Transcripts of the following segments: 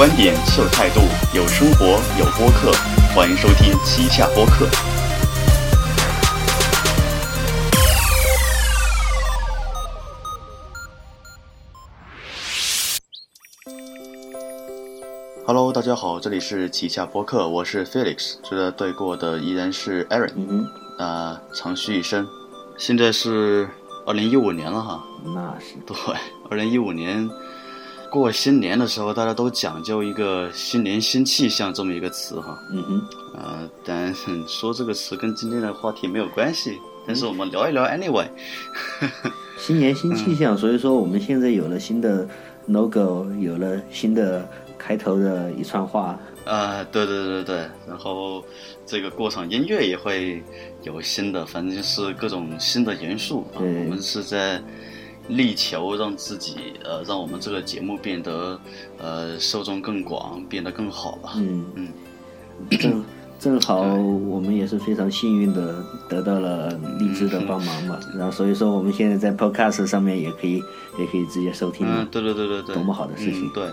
观点，秀态度，有生活，有播客，欢迎收听旗下播客。Hello，大家好，这里是旗下播客，我是 Felix，坐在对过的依然是 Aaron，嗯嗯，啊、长吁一声。现在是二零一五年了哈，那是对，二零一五年过新年的时候，大家都讲究一个新年新气象这么一个词哈。嗯哼，呃，但说这个词跟今天的话题没有关系，但是我们聊一聊 anyway。新年新气象，所以说我们现在有了新的 logo，有了新的开头的一串话。啊、对对对对，然后这个过场音乐也会有新的，反正就是各种新的元素啊。对我们是在力求让自己呃，让我们这个节目变得呃受众更广，变得更好吧。嗯。嗯，正 正好我们也是非常幸运的得到了荔枝的帮忙嘛，然后所以说我们现在在 Podcast 上面也可以也可以直接收听嗯，对对对对。对，多么好的事情。嗯。对，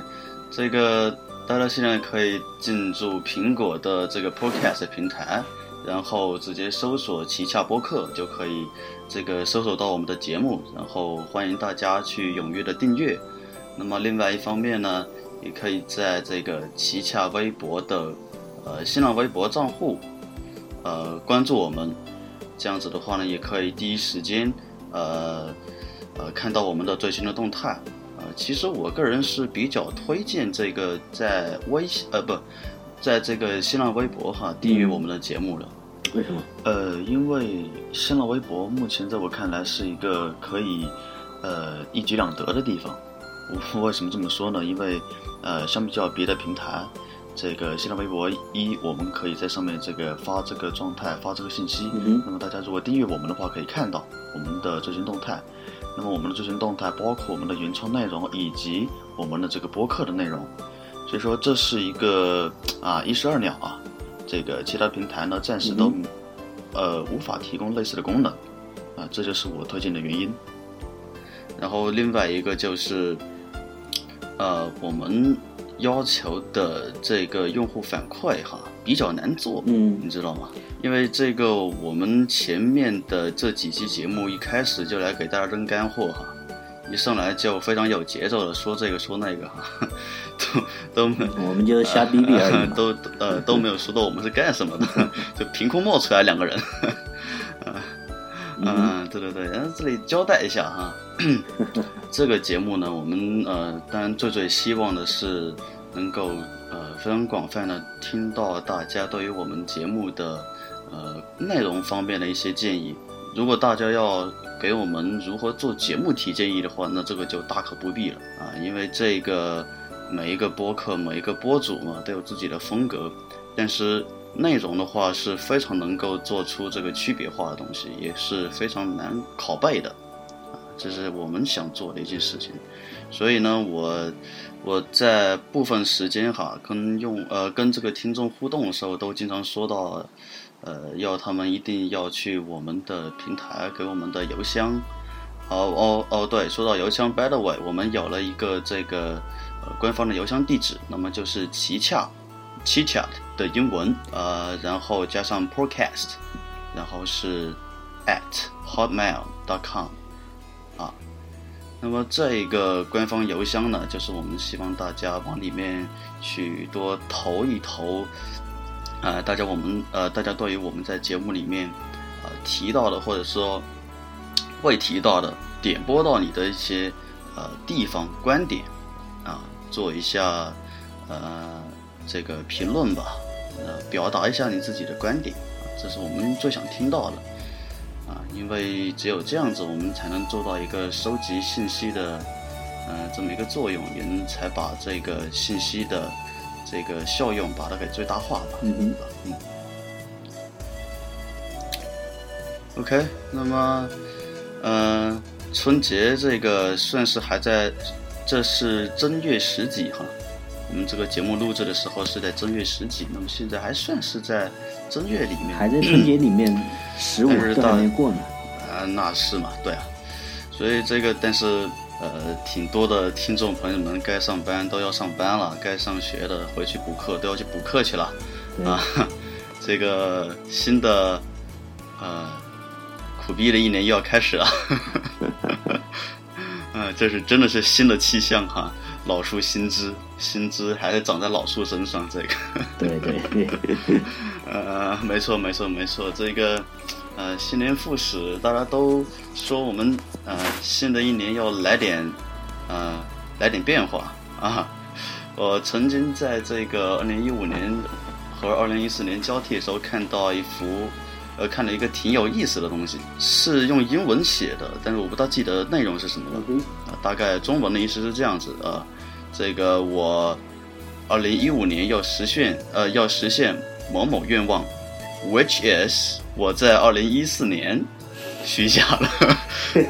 这个大家现在可以进入苹果的这个 Podcast 平台，然后直接搜索“旗下播客”就可以这个搜索到我们的节目，然后欢迎大家去踊跃的订阅。那么另外一方面呢，也可以在这个旗下微博的呃新浪微博账户呃关注我们，这样子的话呢，也可以第一时间呃呃看到我们的最新的动态。呃，其实我个人是比较推荐这个在微信呃不，在这个新浪微博哈订阅我们的节目的。为什么？呃，因为新浪微博目前在我看来是一个可以呃一举两得的地方。我 为什么这么说呢？因为呃，相比较别的平台，这个新浪微博一我们可以在上面这个发这个状态，发这个信息。嗯那么大家如果订阅我们的话，可以看到我们的最新动态。那么我们的最新动态包括我们的原创内容以及我们的这个播客的内容。所以说这是一个啊一石二鸟啊。这个其他平台呢暂时都、呃无法提供类似的功能啊，这就是我推荐的原因。然后另外一个就是，呃，我们要求的这个用户反馈哈比较难做，嗯你知道吗？因为这个我们前面的这几期节目一开始就来给大家扔干货哈，一上来就非常有节奏的说这个说那个哈，都都没我们就瞎逼逼而已嘛。都呃都没有说到我们是干什么的，就凭空冒出来两个人。嗯，对对对，然后这里交代一下哈，这个节目呢，我们呃，当然最最希望的是能够呃非常广泛的听到大家对于我们节目的呃内容方面的一些建议。如果大家要给我们如何做节目提建议的话，那这个就大可不必了啊，因为这个每一个播客、每一个播主嘛都有自己的风格，但是内容的话是非常能够做出这个区别化的东西，也是非常难拷贝的啊，这是我们想做的一件事情。所以呢，我我在部分时间哈跟用呃跟这个听众互动的时候，都经常说到，呃，要他们一定要去我们的平台给我们的邮箱。哦哦哦，对，说到邮箱，by the way，我们有了一个这个呃官方的邮箱地址，那么就是旗洽 c h i c h a t 的英文，呃，然后加上 podcast，然后是 at hotmail.com 啊。那么这一个官方邮箱呢，就是我们希望大家往里面去多投一投，呃，大家我们呃，大家对于我们在节目里面呃提到的，或者说未提到的、点播到你的一些呃地方观点啊，做一下呃这个评论吧，呃，表达一下你自己的观点，这是我们最想听到的。啊，因为只有这样子，我们才能做到一个收集信息的，呃，这么一个作用，也才把这个信息的这个效用把它给最大化吧。嗯？嗯。OK，那么，呃，春节这个算是还在，这是正月十几哈。我们这个节目录制的时候是在正月十几，那么现在还算是在正月里面，还在春节里面 十五都还但是到没过呢。啊，那是嘛，对啊，所以这个，但是呃，挺多的听众朋友们该上班都要上班了，该上学的回去补课都要去补课去了，啊，这个新的呃苦逼的一年又要开始了，嗯，这是真的是新的气象哈，老树新枝，新枝还是长在老树身上，这个，对对对，呃，没错没错没错，这个。呃，新年复始，大家都说我们呃新的一年要来点呃来点变化啊！我曾经在这个二零一五年和二零一四年交替的时候看到一幅呃看了一个挺有意思的东西，是用英文写的，但是我不大记得内容是什么了啊。大概中文的意思是这样子啊，这个我二零一五年要实现呃要实现某某愿望。Which is 我在二零一四年许下了，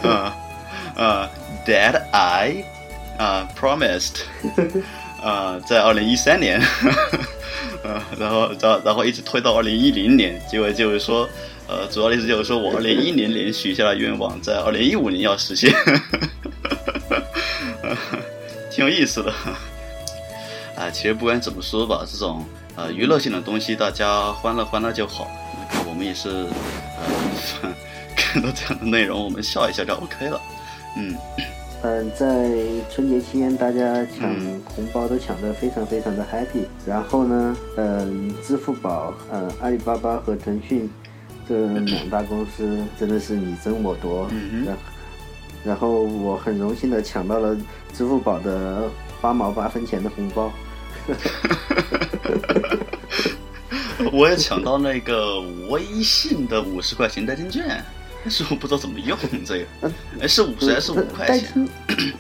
呃 呃，that I 啊 promised 啊在二零一三年，呃，然后然然后一直推到二零一零年，结果就是说，呃，主要的意思就是说我二零一零年许下的愿望，在二零一五年要实现，挺有意思的，啊，其实不管怎么说吧，这种。呃，娱乐性的东西，大家欢乐欢乐就好。我们也是，呃，看到这样的内容，我们笑一笑就 OK 了。嗯，嗯，在春节期间，大家抢红包都抢得非常非常的 happy。然后呢，嗯，支付宝、呃，阿里巴巴和腾讯这两大公司真的是你争我夺。嗯然然后我很荣幸的抢到了支付宝的八毛八分钱的红包。我也抢到那个微信的五十块钱代金券，但是我不知道怎么用这个。哎，是五十还是五块钱？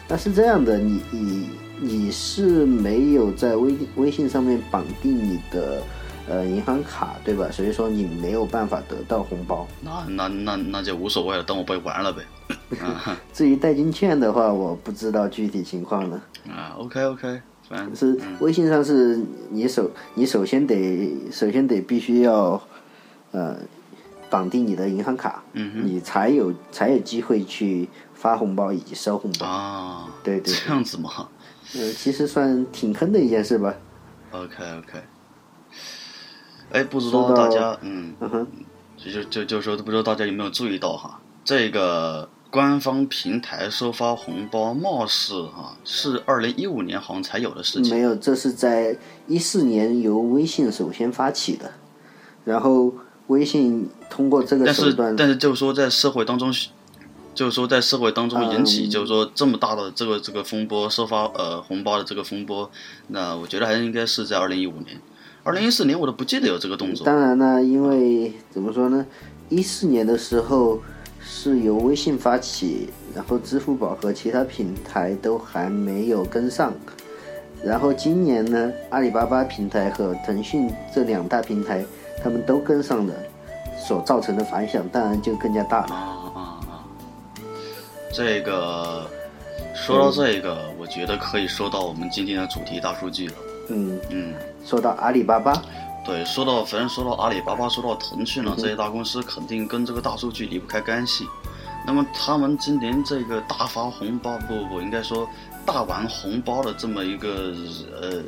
那 是这样的，你你你是没有在微微信上面绑定你的呃银行卡对吧？所以说你没有办法得到红包。那那那那就无所谓了，等我被玩了呗。至于代金券的话，我不知道具体情况了。啊，OK OK。是微信上是你首你首先得首先得必须要，呃，绑定你的银行卡，你才有才有机会去发红包以及收红包啊。对对，这样子吗？呃，其实算挺坑的一件事吧。OK OK。哎，不知道大家嗯，就就就就说不知道大家有没有注意到哈，这个。官方平台收发红包，貌似哈是二零一五年好像才有的事情。没有，这是在一四年由微信首先发起的，然后微信通过这个手段。但是，但是就是说在社会当中，就是说在社会当中引起，就是说这么大的这个这个风波，收发呃红包的这个风波，那我觉得还是应该是在二零一五年，二零一四年我都不记得有这个动作。当然呢，因为怎么说呢，一四年的时候。是由微信发起，然后支付宝和其他平台都还没有跟上，然后今年呢，阿里巴巴平台和腾讯这两大平台他们都跟上了，所造成的反响当然就更加大了。啊啊啊！这个说到这个，我觉得可以说到我们今天的主题大数据了。嗯嗯，说到阿里巴巴。对，说到反正说到阿里巴巴，说到腾讯呢，这些大公司肯定跟这个大数据离不开干系。那么他们今年这个大发红包，不不不，应该说大玩红包的这么一个呃，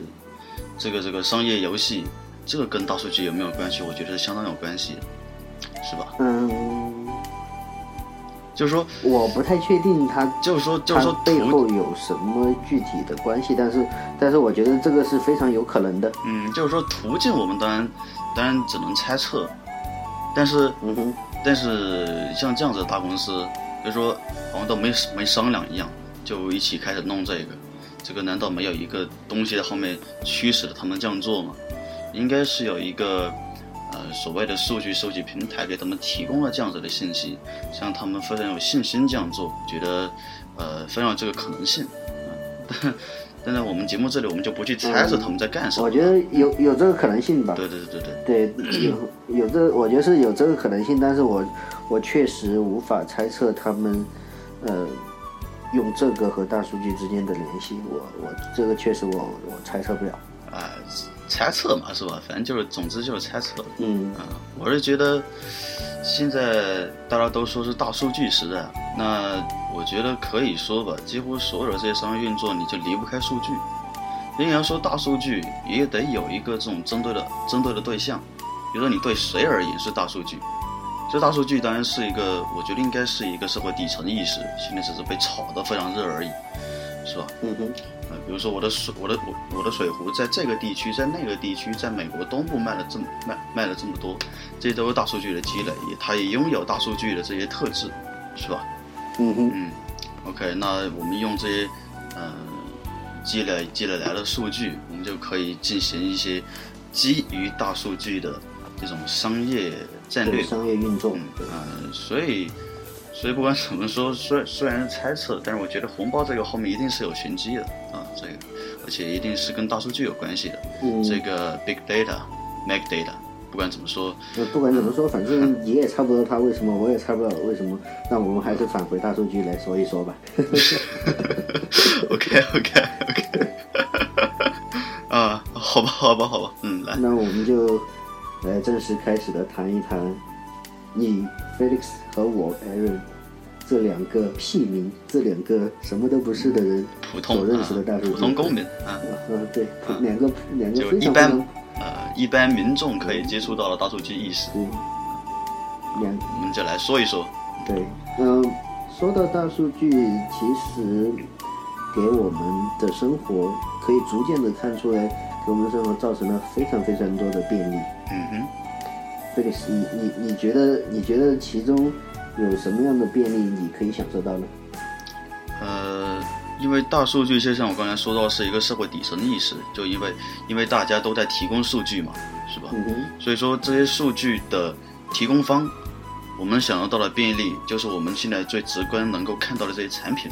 这个这个商业游戏，这个跟大数据有没有关系？我觉得相当有关系，是吧？嗯。就是说，我不太确定他，就是说，就是说背后有什么具体的关系，但是，但是我觉得这个是非常有可能的。嗯，就是说途径我们当然，当然只能猜测，但是，嗯哼，但是像这样子的大公司，就说好像都没没商量一样，就一起开始弄这个，这个难道没有一个东西在后面驱使着他们这样做吗？应该是有一个。呃，所谓的数据收集平台给他们提供了这样子的信息，像他们非常有信心这样做，觉得呃非常有这个可能性。但但在我们节目这里，我们就不去猜测他们在干什么。我觉得有有这个可能性吧。对对对对对。对，有有这，我觉得是有这个可能性，但是我我确实无法猜测他们呃用这个和大数据之间的联系。我我这个确实我我猜测不了。啊、猜测嘛，是吧？反正就是，总之就是猜测。嗯啊，我是觉得现在大家都说是大数据时代，那我觉得可以说吧，几乎所有的这些商业运作你就离不开数据。你要说大数据，也得有一个这种针对的针对的对象，比如说你对谁而言是大数据。这大数据当然是一个，我觉得应该是一个社会底层意识，现在只是被炒得非常热而已，是吧？嗯哼，呃，比如说我的水，我的我我的水壶在这个地区，在那个地区，在美国东部卖了这么卖卖了这么多，这些都是大数据的积累，也它也拥有大数据的这些特质，是吧？嗯哼，嗯，OK，那我们用这些呃积累积累来的数据，我们就可以进行一些基于大数据的这种商业战略，商业运作，嗯，呃，所以，所以不管怎么说，虽虽然是猜测，但是我觉得红包这个后面一定是有玄机的啊，这个，而且一定是跟大数据有关系的。嗯，这个 big data、mag data，不管怎么说，就不管怎么说，反正你也猜不到他为什么，我也猜不到为什么，那我们还是返回大数据来说一说吧。OK OK OK，啊，好吧好吧好吧，嗯，来，那我们就来正式开始的谈一谈你 Felix 和我 Aaron 这两个屁民，这两个什么都不是的人普通所认识的大数据。啊普通公民啊，嗯，对，两个两个就一般非常非常呃一般民众可以接触到的大数据意识，对，两我们就来说一说。对，嗯，说到大数据，其实给我们的生活可以逐渐的看出来，给我们的生活造成了非常非常多的便利。嗯哼。菲利斯，你你你觉得你觉得其中有什么样的便利你可以享受到呢？呃，因为大数据就像我刚才说到，是一个社会底层意识，就因为因为大家都在提供数据嘛，是吧？嗯，所以说这些数据的提供方，我们享受到的便利，就是我们现在最直观能够看到的这些产品，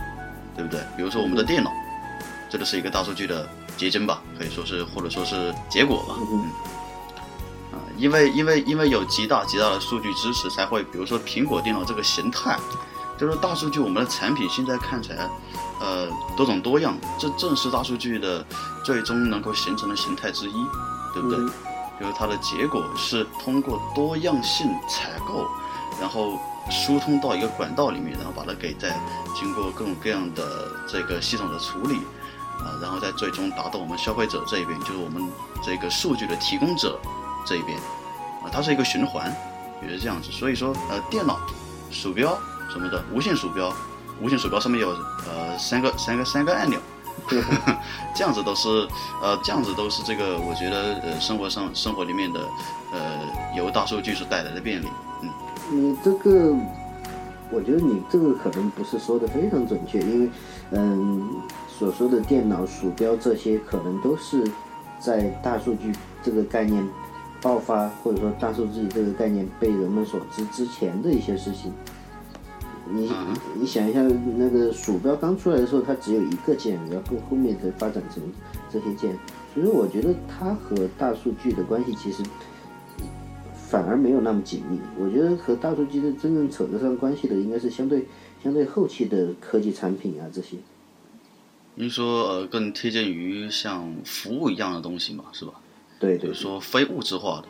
对不对？比如说我们的电脑，这就是一个大数据的结晶吧，可以说是或者说是结果吧。嗯因为因为因为有极大极大的数据支持，才会比如说苹果电脑这个形态，就是大数据我们的产品现在看起来，呃，多种多样，这正是大数据的最终能够形成的形态之一，对不对？嗯比如它的结果是通过多样性采购，然后疏通到一个管道里面，然后把它给再经过各种各样的这个系统的处理，啊，然后再最终达到我们消费者这一边，就是我们这个数据的提供者这一边，啊，它是一个循环，也是这样子。所以说，呃，电脑、鼠标什么的，无线鼠标，无线鼠标上面有呃三个三个三个按钮，对，这样子都是呃这样子都是这个我觉得呃生活上生活里面的呃由大数据所带来的便利，嗯。你这个，我觉得你这个可能不是说的非常准确，因为，嗯，所说的电脑、鼠标这些，可能都是在大数据这个概念爆发，或者说大数据这个概念被人们所知之前的一些事情。你嗯你想一下，那个鼠标刚出来的时候，它只有一个键，然后后面才发展成这些键，所以说我觉得它和大数据的关系其实反而没有那么紧密。我觉得和大数据的真正扯得上关系的，应该是相对相对后期的科技产品啊这些。您说呃更贴近于像服务一样的东西嘛，是吧？对对就是说非物质化的，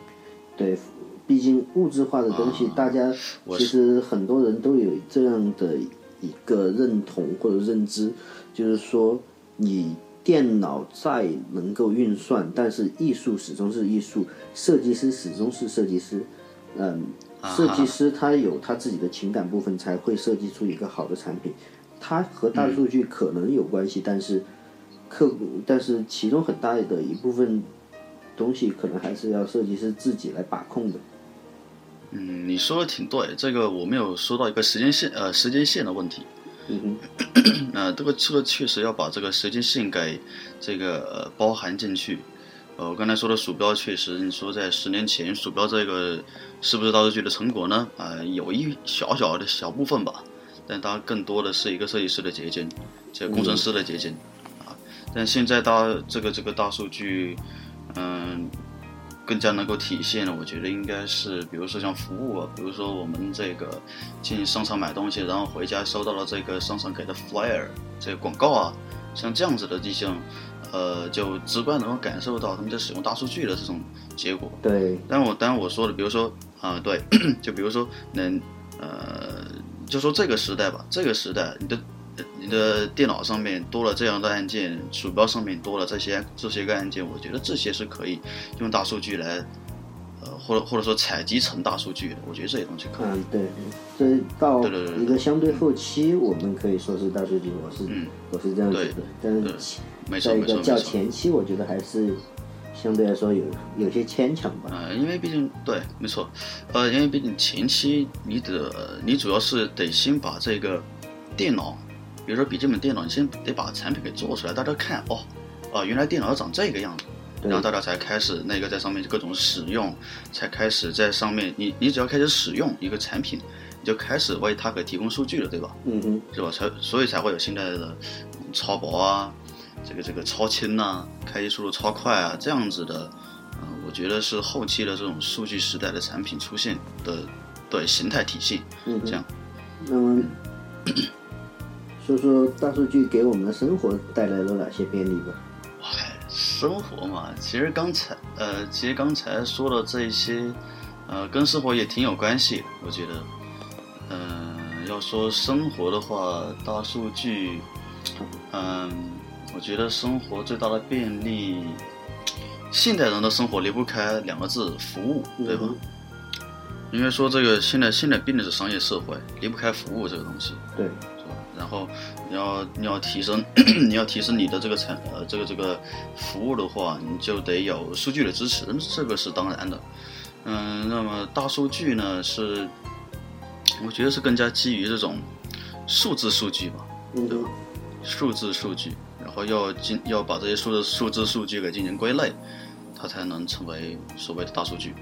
对，毕竟物质化的东西，啊大家其实很多人都有这样的一个认同或者认知，就是说你电脑再能够运算，但是艺术始终是艺术，设计师始终是设计师。嗯，设计师他有他自己的情感部分，才会设计出一个好的产品。它和大数据可能有关系，但是客，但是其中很大的一部分东西，可能还是要设计师自己来把控的。嗯，你说的挺对，这个我没有说到一个时间线呃时间线的问题，嗯哼，呃，这个这个确实要把这个时间线给这个呃包含进去。呃，我刚才说的鼠标确实，你说在十年前鼠标这个是不是大数据的成果呢？啊、有一小小的小部分吧，但它更多的是一个设计师的结晶，这个工程师的结晶啊。但现在大这个这个大数据，嗯、更加能够体现的，我觉得应该是，比如说像服务啊，比如说我们这个进商场买东西，然后回家收到了这个商场给的 flyer 这个广告啊，像这样子的迹象呃，就直观能够感受到他们在使用大数据的这种结果。对，但我当然我说的，比如说啊、对，就比如说能呃，就说这个时代吧，这个时代你的你的电脑上面多了这样的按键，鼠标上面多了这些这些个按键，我觉得这些是可以用大数据来。呃，或者或者说采集成大数据的，我觉得这些东西可以。嗯，对，这到一个相对后期，我们可以说是大数据，我是、嗯我是这样觉得对。但是其没错没在一个较。前期，我觉得还是相对来说有有些牵强吧。呃，因为毕竟对，没错，呃，因为毕竟前期你得你主要是得先把这个电脑，比如说笔记本电脑，你先得把产品给做出来，大家看哦，啊、原来电脑要长这个样子，然后大家才开始那个在上面各种使用，才开始在上面你你只要开始使用一个产品，你就开始为它给提供数据了，对吧？嗯哼，是吧？才所以才会有现在的嗯超薄啊，这个这个超轻呐、开机速度超快啊这样子的，嗯、我觉得是后期的这种数据时代的产品出现的对形态体系，嗯哼这样。那么说说大数据给我们的生活带来了哪些便利吧？哎，生活嘛，其实刚才呃，其实刚才说的这一些，呃，跟生活也挺有关系的，我觉得。嗯、要说生活的话，大数据，嗯、我觉得生活最大的便利，现代人的生活离不开两个字：服务，对吧？嗯因为说这个现在现在毕竟是商业社会，离不开服务这个东西。对？然后你要你要提升 你要提升你的这个产呃这个这个服务的话，你就得有数据的支持，这个是当然的。嗯，那么大数据呢是，我觉得是更加基于这种数字数据吧，嗯哼，数字数据，然后要进要把这些数字数字数据给进行归类，它才能成为所谓的大数据。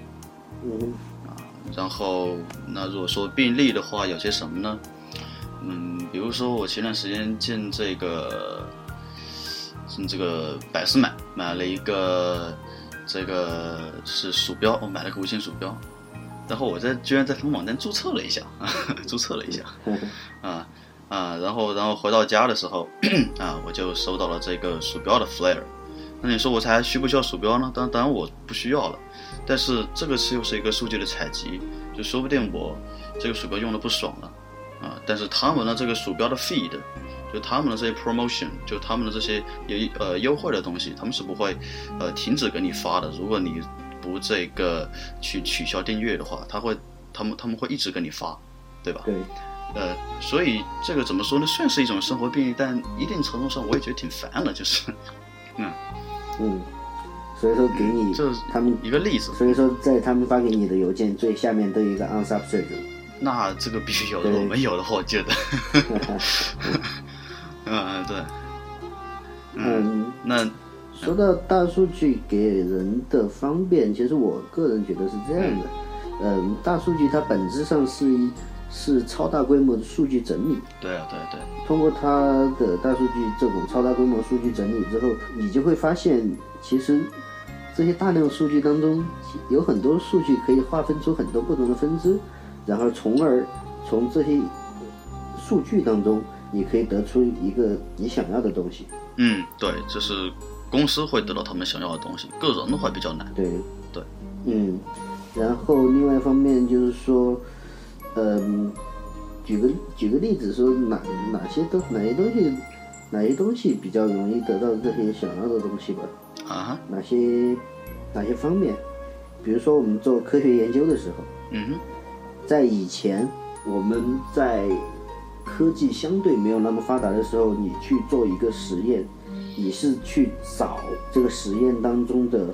嗯啊，然后，那如果说病例的话，有些什么呢？嗯，比如说我前段时间进这个，进这个百思买买了一个，这个是鼠标，我买了个无线鼠标，然后我在居然在他们网站注册了一下，注册了一下，啊啊，然后然后回到家的时候，啊，我就收到了这个鼠标的 flare。那你说我才需不需要鼠标呢？当当然我不需要了，但是这个是又是一个数据的采集，就说不定我这个鼠标用的不爽了啊，但是他们的这个鼠标的 feed，就他们的这些 promotion，就他们的这些有呃优惠的东西，他们是不会呃停止给你发的。如果你不这个去取消订阅的话，他会他们他们会一直给你发，对吧？对，呃，所以这个怎么说呢？算是一种生活便利，但一定程度上我也觉得挺烦的，就是，嗯，嗯，所以说给你这是他们，一个例子。所以说在他们发给你的邮件最下面都有一个 unsubscribed。那这个必须有的，对。我没有的话，我觉得，嗯，对，嗯，那说到大数据给人的方便，其实我个人觉得是这样的，嗯，大数据它本质上是一是超大规模的数据整理。对啊，对对，通过它的大数据这种超大规模数据整理之后，你就会发现，其实这些大量数据当中，有很多数据可以划分出很多不同的分支，然后从而从这些数据当中，你可以得出一个你想要的东西。嗯，对，这是公司会得到他们想要的东西，个人的话比较难。对，对，嗯，然后另外一方面就是说，嗯，举个举个例子说哪哪些东哪些东西哪些东西比较容易得到这些想要的东西吧？啊，哪些哪些方面？比如说我们做科学研究的时候，嗯哼，在以前我们在科技相对没有那么发达的时候，你去做一个实验，你是去找这个实验当中的，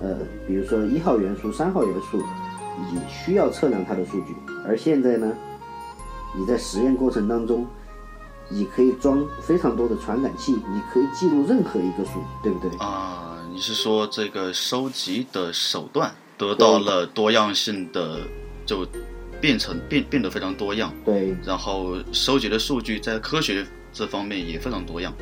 呃，比如说一号元素、三号元素，你需要测量它的数据。而现在呢，你在实验过程当中，你可以装非常多的传感器，你可以记录任何一个数，对不对？啊，你是说这个收集的手段得到了多样性的，就变成变变得非常多样，对然后收集的数据在科学这方面也非常多样，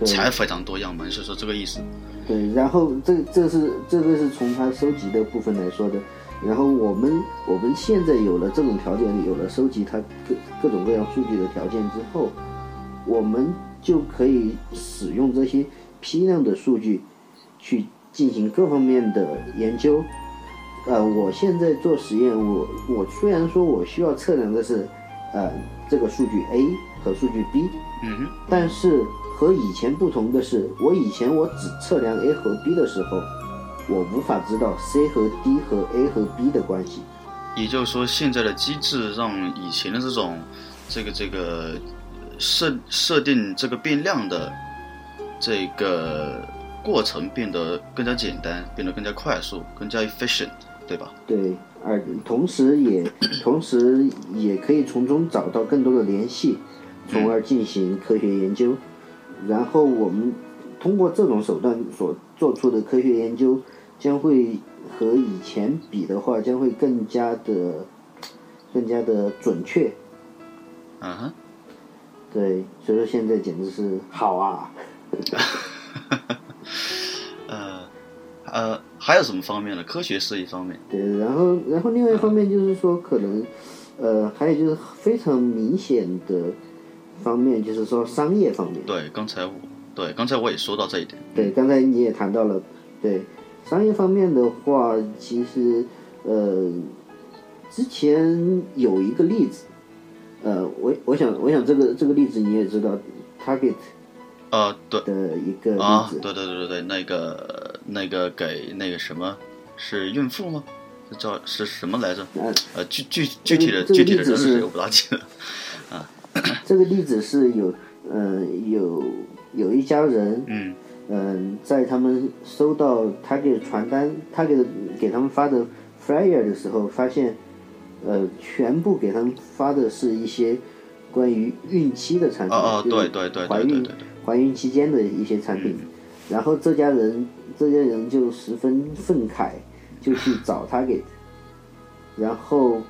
对才非常多样嘛？你是说这个意思？对，然后这这是这个是从它收集的部分来说的，然后我们我们现在有了这种条件，有了收集它各各种各样数据的条件之后，我们就可以使用这些批量的数据去进行各方面的研究。呃，我现在做实验，我我虽然说我需要测量的是呃这个数据 A 和数据 B，嗯哼，但是和以前不同的是，我以前我只测量 A 和 B 的时候，我无法知道 C 和 D 和 A 和 B 的关系。也就是说，现在的机制让以前的这种这个这个设设定这个变量的这个过程变得更加简单，变得更加快速，更加 efficient，对吧？对，而同时也 同时也可以从中找到更多的联系，从而进行科学研究。然后我们通过这种手段所做出的科学研究，将会和以前比的话，将会更加的更加的准确。嗯哼，对，所以说现在简直是好啊！呃呃，还有什么方面呢？科学是一方面，对，然后然后另外一方面就是说，可能呃，还有就是非常明显的方面，就是说商业方面。对，刚才我对刚才我也说到这一点，对，刚才你也谈到了，对商业方面的话，其实呃，之前有一个例子，呃，我我想我想这个这个例子你也知道，Target 呃，对的一个对对对对对，那个那个给那个什么是孕妇吗？是叫是什么来着？呃，呃，具具具体的这个具体的人是谁我不大记得啊。这个例子是有呃有有一家人，嗯嗯，在他们收到 Target 传单，Target 给他们发的 flyer 的时候，发现，呃，全部给他们发的是一些关于孕期的产品，哦哦，就是对对对怀孕对对对对，怀孕期间的一些产品。然后这家人这家人就十分愤慨，就去找 Target，然后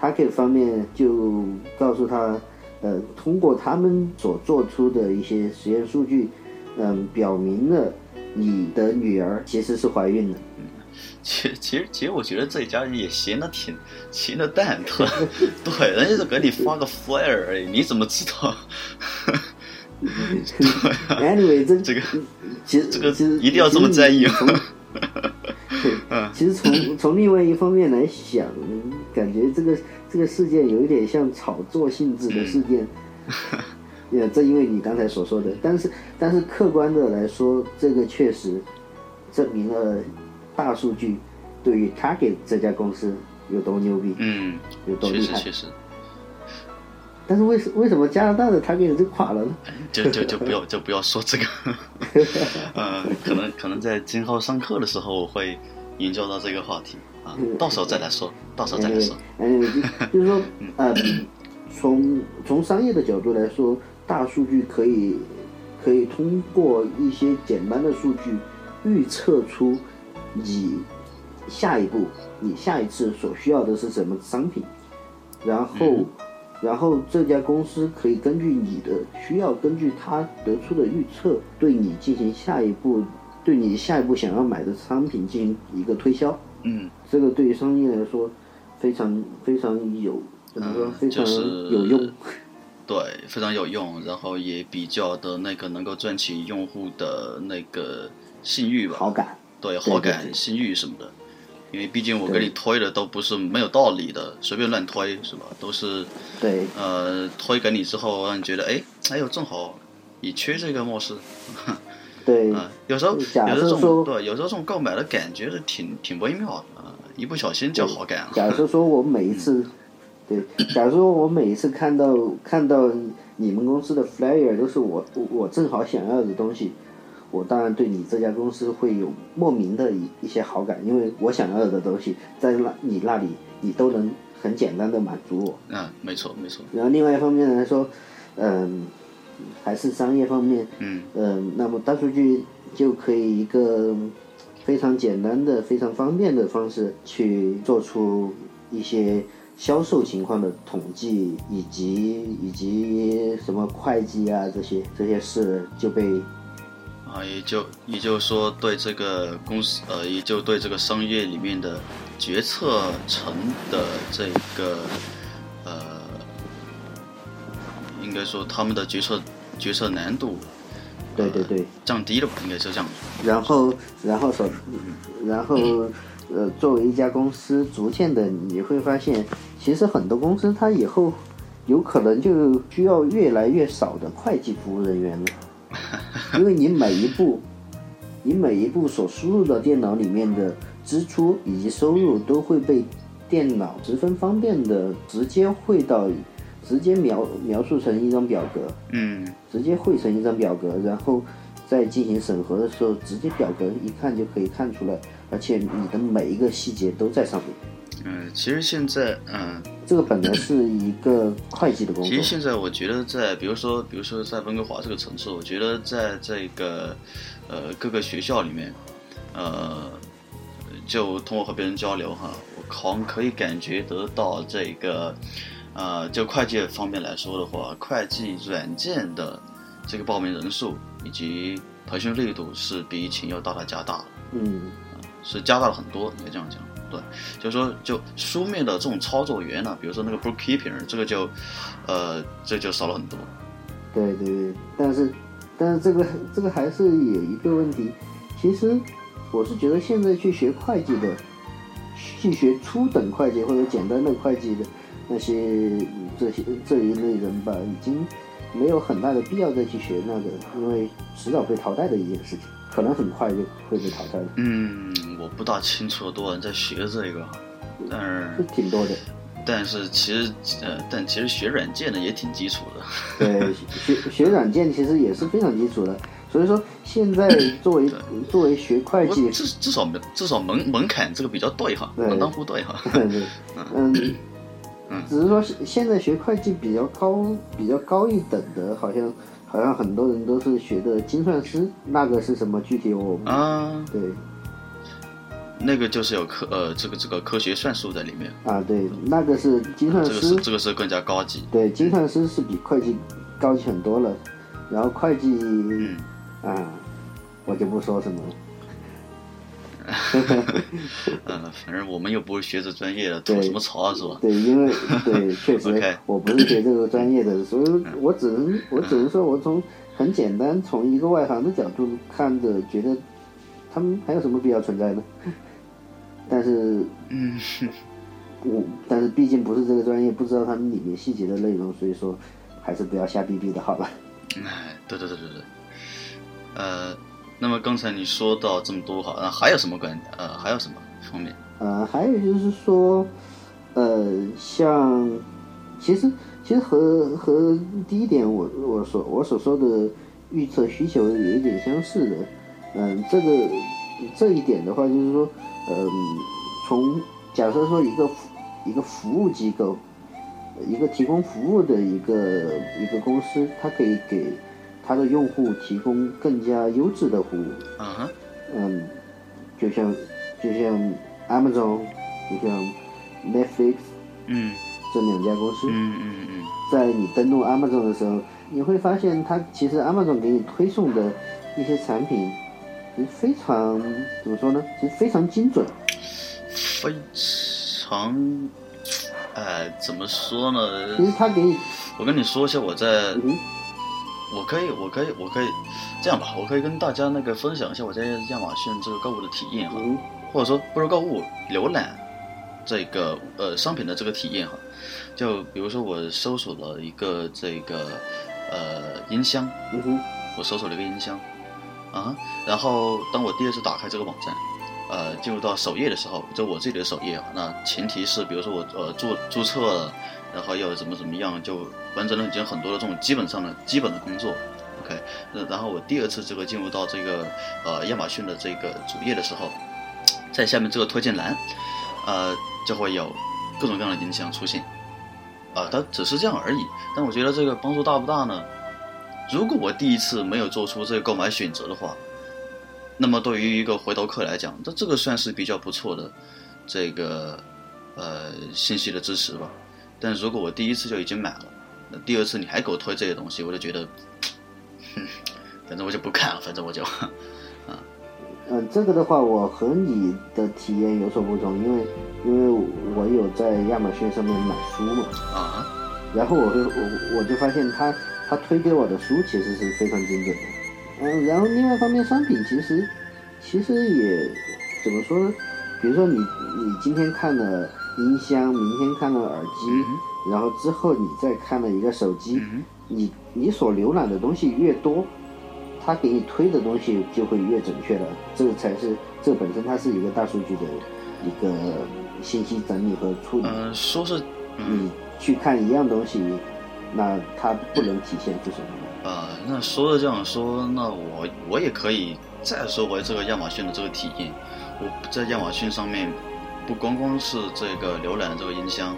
Target 方面就告诉他，呃，通过他们所做出的一些实验数据，嗯、表明了你的女儿其实是怀孕的。其其实其实我觉得这一家人也闲得挺闲的蛋疼，对，人家就给你发个 flyer 而已，你怎么知道？Anyway，这这个其实这个其实一定要这么在意。其实你从 嗯。其实从从另外一方面来想，感觉这个这个事件有一点像炒作性质的事件。也正因为你刚才所说的，但是但是客观的来说，这个确实证明了大数据对于 Target 这家公司有多牛逼，嗯，有多厉害。确实确实，但是为什为什么加拿大的 Target 就垮了呢？就就就不要就不要说这个，呃，可能可能在今后上课的时候会研究到这个话题啊，到时候再来说，到时候再来说。哎，就就是说，呃，从从商业的角度来说，大数据可以可以通过一些简单的数据预测出你下一步你下一次所需要的是什么商品，然后、然后这家公司可以根据你的需要，根据他得出的预测，对你进行下一步对你下一步想要买的商品进行一个推销。嗯，这个对于商业来说非常非常有怎么说嗯非常就是有用。对，非常有用，然后也比较的那个能够赚取用户的那个信誉吧，好感，对，好感、信誉什么的。因为毕竟我给你推的都不是没有道理的，随便乱推是吧？都是对呃推给你之后，让你觉得哎，哎呦正好你缺这个模式，对，啊，有时候有时候这种对，有时候这种购买的感觉是挺挺微妙的啊，一不小心就好感了。假设说我每一次，对，假如说我每一次看到看到你们公司的 flyer 都是我我正好想要的东西，我当然对你这家公司会有莫名的一一些好感，因为我想要的东西在那你那里你都能很简单的满足我。嗯，没错没错，然后另外一方面来说，嗯，还是商业方面，嗯嗯，那么大数据就可以一个非常简单的、非常方便的方式去做出一些销售情况的统计，以及以及什么会计啊这些这些事就被啊，也就也就是说，对这个公司呃，也就对这个商业里面的决策层的这个呃，应该说他们的决策决策难度对对对，降低了吧，应该是这样。然后，然后首，然后，呃，作为一家公司，逐渐的你会发现，其实很多公司它以后有可能就需要越来越少的会计服务人员了，因为你每一步，你每一步所输入到电脑里面的支出以及收入都会被电脑十分方便的直接汇到，直接描描述成一张表格，嗯直接汇成一张表格，然后再进行审核的时候，直接表格一看就可以看出来，而且你的每一个细节都在上面。嗯，其实现在嗯。这个本来是一个会计的工作。其实现在我觉得，在比如说，比如说在温哥华这个城市，我觉得在这个呃各个学校里面，呃，就通过和别人交流哈，我好像可以感觉得到这个呃，就会计方面来说的话，会计软件的这个报名人数以及培训力度是比以前要大大加大了。嗯，是加大了很多，应该这样讲。对，就是说，就书面的这种操作员呢，比如说那个 bookkeeper，这个就，呃，这就少了很多。对对对，但是，但是这个这个还是有一个问题。其实，我是觉得现在去学会计的，去学初等会计或者简单的会计的那些这些这一类人吧，已经没有很大的必要再去学那个，因为迟早被淘汰的一件事情。可能很快就会被淘汰了。嗯，我不大清楚有多少人在学这个，但是挺多的。但是其实呃，但其实学软件的也挺基础的。对，学学软件其实也是非常基础的。所以说，现在作为作为学会计，至至少门至少门门槛这个比较对哈，门当户对哈。对 对，嗯嗯，只是说现在学会计比较高比较高一等的，好像。好像很多人都是学的精算师，那个是什么？具体我啊，对，那个就是有科呃，这个这个科学算术在里面啊。对，那个是精算师，这个是这个是更加高级。对，精算师是比会计高级很多了。然后会计，嗯啊，我就不说什么了。嗯，反正我们又不是学这专业的，吐什么槽啊，是吧？对，因为对，确实我不是学这个专业的，所以我只能我只能说，我从很简单，从一个外行的角度看着，觉得他们还有什么必要存在呢？但是，嗯，我但是毕竟不是这个专业，不知道他们里面细节的内容，所以说还是不要瞎逼逼的好了。哎，对对对对对，呃。那么刚才你说到这么多哈，那还有什么关呃还有什么方面？呃，还有就是说，呃，像其实其实和和第一点我我所我所说的预测需求有一点相似的，嗯，这个这一点的话就是说，嗯，从假设说一个一个服务机构，一个提供服务的一个一个公司，它可以给。它的用户提供更加优质的服务。嗯哼，嗯，就像就像 Amazon，就像 Netflix，嗯，这两家公司。嗯嗯嗯。在你登录 Amazon 的时候，你会发现它其实 Amazon 给你推送的一些产品，其实非常怎么说呢？其实非常精准。非常，呃，怎么说呢？其实他给你，我跟你说一下我在。我可以，我可以，我可以这样吧，我可以跟大家那个分享一下我在亚马逊这个购物的体验哈，或者说不如购物浏览这个呃商品的这个体验哈，就比如说我搜索了一个这个呃音箱，我搜索了一个音箱啊，然后当我第二次打开这个网站，呃进入到首页的时候，就我自己的首页啊，那前提是比如说我呃注注册了。然后要怎么怎么样，就完成了已经很多的这种基本上的基本的工作，OK。那然后我第二次这个进入到这个呃亚马逊的这个主页的时候，在下面这个推荐栏，呃就会有各种各样的音箱出现，啊，它只是这样而已。但我觉得这个帮助大不大呢？如果我第一次没有做出这个购买选择的话，那么对于一个回头客来讲，那这个算是比较不错的这个呃信息的支持吧。但如果我第一次就已经买了，那第二次你还给我推这些东西，我就觉得，哼，反正我就不看了，反正我就，啊，嗯，这个的话，我和你的体验有所不同，因为因为我有在亚马逊上面买书嘛，啊，然后我会我我就发现他他推给我的书其实是非常精准的，嗯，然后另外一方面，商品其实其实也怎么说呢？比如说你你今天看了音箱，明天看了耳机，然后之后你再看了一个手机，你你所浏览的东西越多，它给你推的东西就会越准确了。这个才是这本身它是一个大数据的一个信息整理和处理。嗯，说是你去看一样东西，那它不能体现出什么？啊，那说的这样说，那我我也可以再说回这个亚马逊的这个体验。我在亚马逊上面，不光光是这个浏览这个音箱、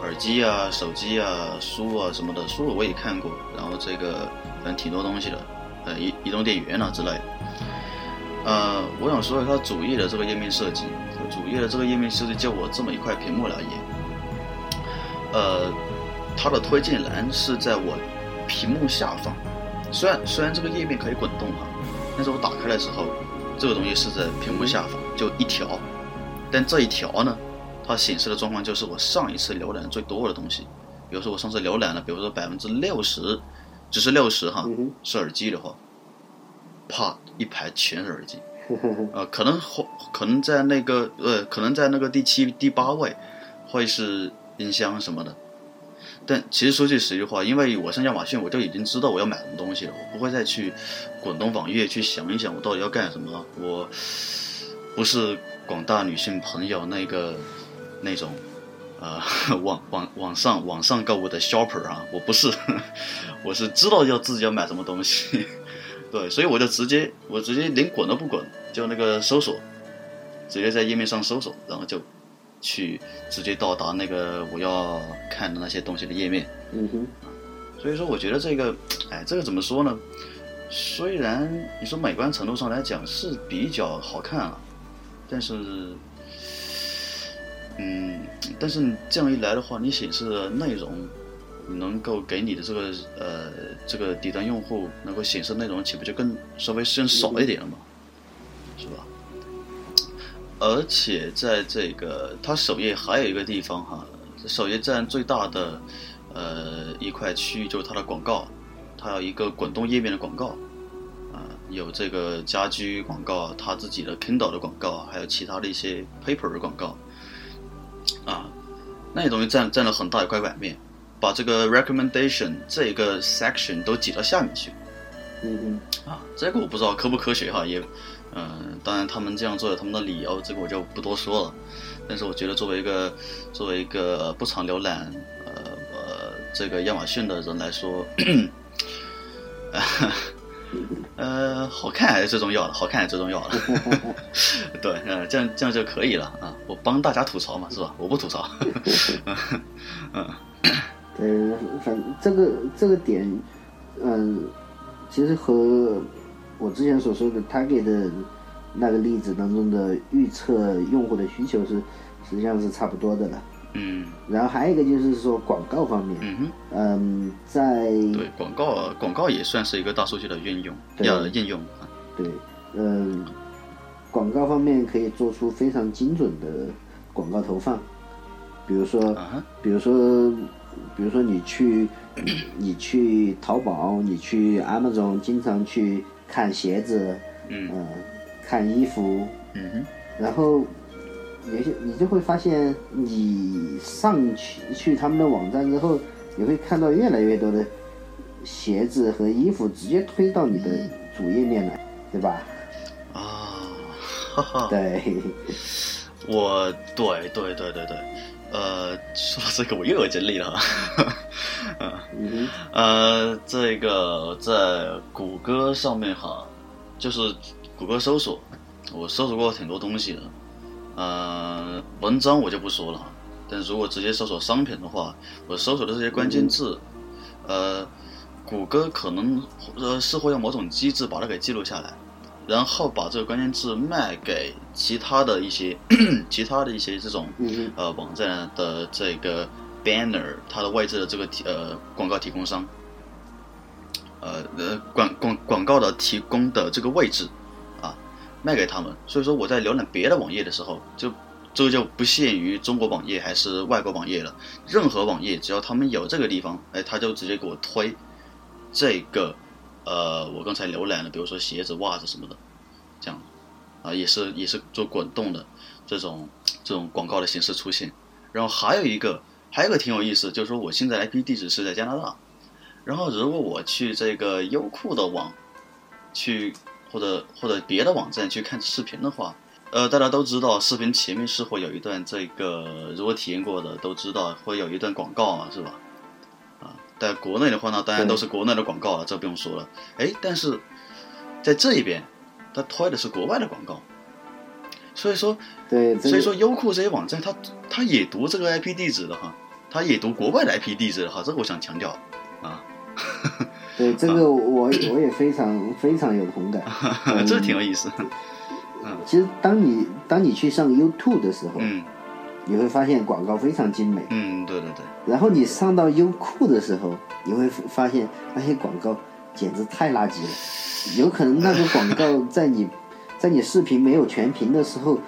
耳机啊、手机啊、书啊什么的，书我也看过，然后这个反正挺多东西的，呃，移移动电源啊之类的。呃，我想说它主页的这个页面设计，主页的这个页面设计就我这么一块屏幕而言，呃，它的推荐栏是在我。屏幕下方，虽然虽然这个页面可以滚动哈，但是我打开的时候，这个东西是在屏幕下方，就一条。但这一条呢，它显示的状况就是我上一次浏览最多的东西。比如说我上次浏览了，比如说百分之六十，只是六十哈，是耳机的话，啪一排全是耳机。呃，可能或可能在那个呃，可能在那个第七、第八位，会是音箱什么的。但其实说句实话，因为我上亚马逊，我就已经知道我要买什么东西了，我不会再去滚动网页去想一想我到底要干什么。我不是广大女性朋友那个那种呃网网网上网上购物的 shopper 啊，我不是，我是知道要自己要买什么东西，对，所以我就直接我直接连滚都不滚，就那个搜索，直接在页面上搜索，然后就。去直接到达那个我要看的那些东西的页面。嗯哼。所以说，我觉得这个，哎，这个怎么说呢？虽然你说美观程度上来讲是比较好看啊，但是，嗯，但是这样一来的话，你显示的内容能够给你的这个呃这个底端用户能够显示内容，岂不就更稍微更少一点了吗？是吧？而且在这个它首页还有一个地方哈，首页占最大的呃一块区域就是它的广告，它有一个滚动页面的广告，啊，有这个家居广告，它自己的 Kindle 的广告，还有其他的一些 paper 的广告，啊，那些东西占占了很大一块版面，把这个 recommendation 这一个 section 都挤到下面去，嗯嗯，啊，这个我不知道科不科学哈，也。嗯，当然他们这样做有他们的理由，这个我就不多说了。但是我觉得作为一个作为一个不常浏览呃这个亚马逊的人来说，呃，好看还是最重要的，好看还是最重要的。对，嗯，这样这样就可以了啊。我帮大家吐槽嘛，是吧？我不吐槽。嗯，对，反这个这个点，嗯，其实和。我之前所说的他给的那个例子当中的预测用户的需求是实际上是差不多的了。嗯。然后还有一个就是说广告方面。嗯哼。嗯，在。对广告，广告也算是一个大数据的运用，要应用啊。对，嗯，广告方面可以做出非常精准的广告投放，比如说，比如说，比如说你去，你去淘宝，你去 Amazon，经常去。看鞋子，嗯，看衣服，嗯然后有些你就会发现，你上去去他们的网站之后，你会看到越来越多的鞋子和衣服直接推到你的主页面来，对吧？啊，哈哈，对，我对对对对对，呃，说到这个我又有经历了，嗯。呃，这个在谷歌上面哈，就是谷歌搜索，我搜索过挺多东西的。呃，文章我就不说了，但如果直接搜索商品的话，我搜索的这些关键字，呃，谷歌可能呃是会用某种机制把它给记录下来，然后把这个关键字卖给其他的一些 其他的一些这种呃网站的这个。banner 它的外置的这个提呃广告提供商，呃呃广广广告的提供的这个位置啊卖给他们，所以说我在浏览别的网页的时候，就这个就不限于中国网页还是外国网页了，任何网页只要他们有这个地方，哎，他就直接给我推这个呃，我刚才浏览了，比如说鞋子、袜子什么的，这样啊，也是也是做滚动的这种这种广告的形式出现。然后还有一个还有一个挺有意思，就是说我现在 IP 地址是在加拿大，然后如果我去这个优酷的网去或者或者别的网站去看视频的话。呃，大家都知道，视频前面是会有一段这个，如果体验过的都知道会有一段广告嘛，是吧？啊，在国内的话呢，当然都是国内的广告了，这不用说了。哎，但是在这一边，它推的是国外的广告，所以说，对，所以说优酷这些网站，它它也读这个 IP 地址的哈，它也读国外的 IP 地址的哈，这个我想强调。啊。对，这个我我也非常非常有同感，这挺有意思。嗯。其实，当你当你去上 YouTube 的时候，嗯，你会发现广告非常精美。嗯，对对对。然后你上到优酷的时候，你会发现那些广告简直太垃圾了。有可能那个广告在你 在你视频没有全屏的时候，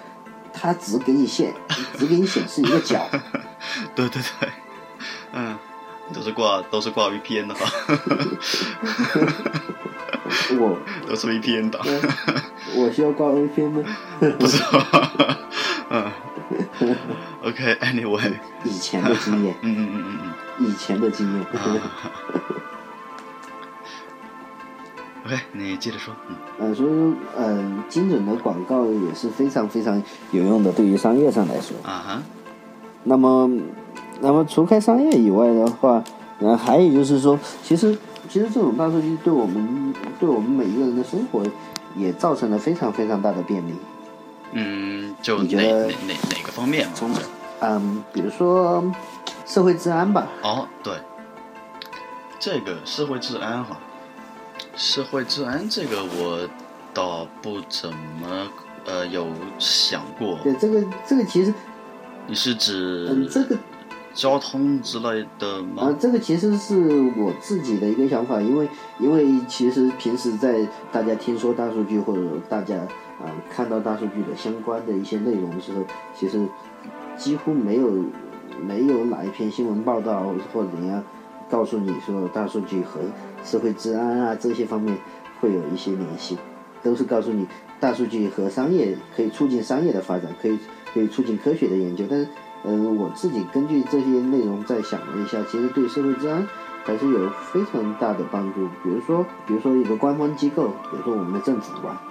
它只给你显 只给你显示一个角。对对对，嗯，都是挂都是挂 VPN 的哈。我 都是 VPN 的。我需要挂 VPN 吗？不知道。嗯。OK，Anyway。以前的经验。嗯嗯嗯嗯嗯。以前的经验。OK，你接着说。嗯。呃，所以说，嗯，精准的广告也是非常非常有用的，对于商业上来说。啊哈。那么，那么除开商业以外的话，呃，还有就是说，其实。其实这种大数据对我们对我们每一个人的生活也造成了非常非常大的便利。嗯，就哪哪哪哪个方面？从嗯，比如说社会治安吧。哦，对，这个社会治安哈，社会治安这个我倒不怎么呃有想过。对，这个这个其实你是指嗯这个。交通之类的吗？啊，这个其实是我自己的一个想法，因为因为其实平时在大家听说大数据或者大家啊看到大数据的相关的一些内容的时候，其实几乎没有没有哪一篇新闻报道或者怎样告诉你说大数据和社会治安啊这些方面会有一些联系，都是告诉你大数据和商业可以促进商业的发展，可以可以促进科学的研究，但是。嗯，我自己根据这些内容再想了一下，其实对社会治安还是有非常大的帮助。比如说，比如说一个官方机构，比如说我们的政府吧，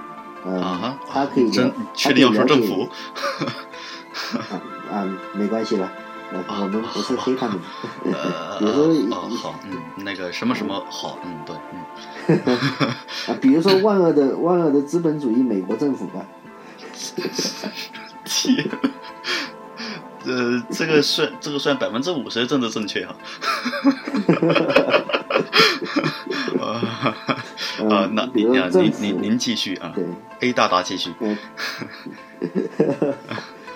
嗯，它可以真，确定要说政府，啊啊，没关系了，我们不是黑他们。呃，比如说，哦好，嗯，那个什么什么好，嗯对，嗯，啊，比如说万恶的万恶的资本主义美国政府吧。天。呃，这个算这个算百分之五十政治正确哈，啊，那您您您您继续啊，对，A 大大继续。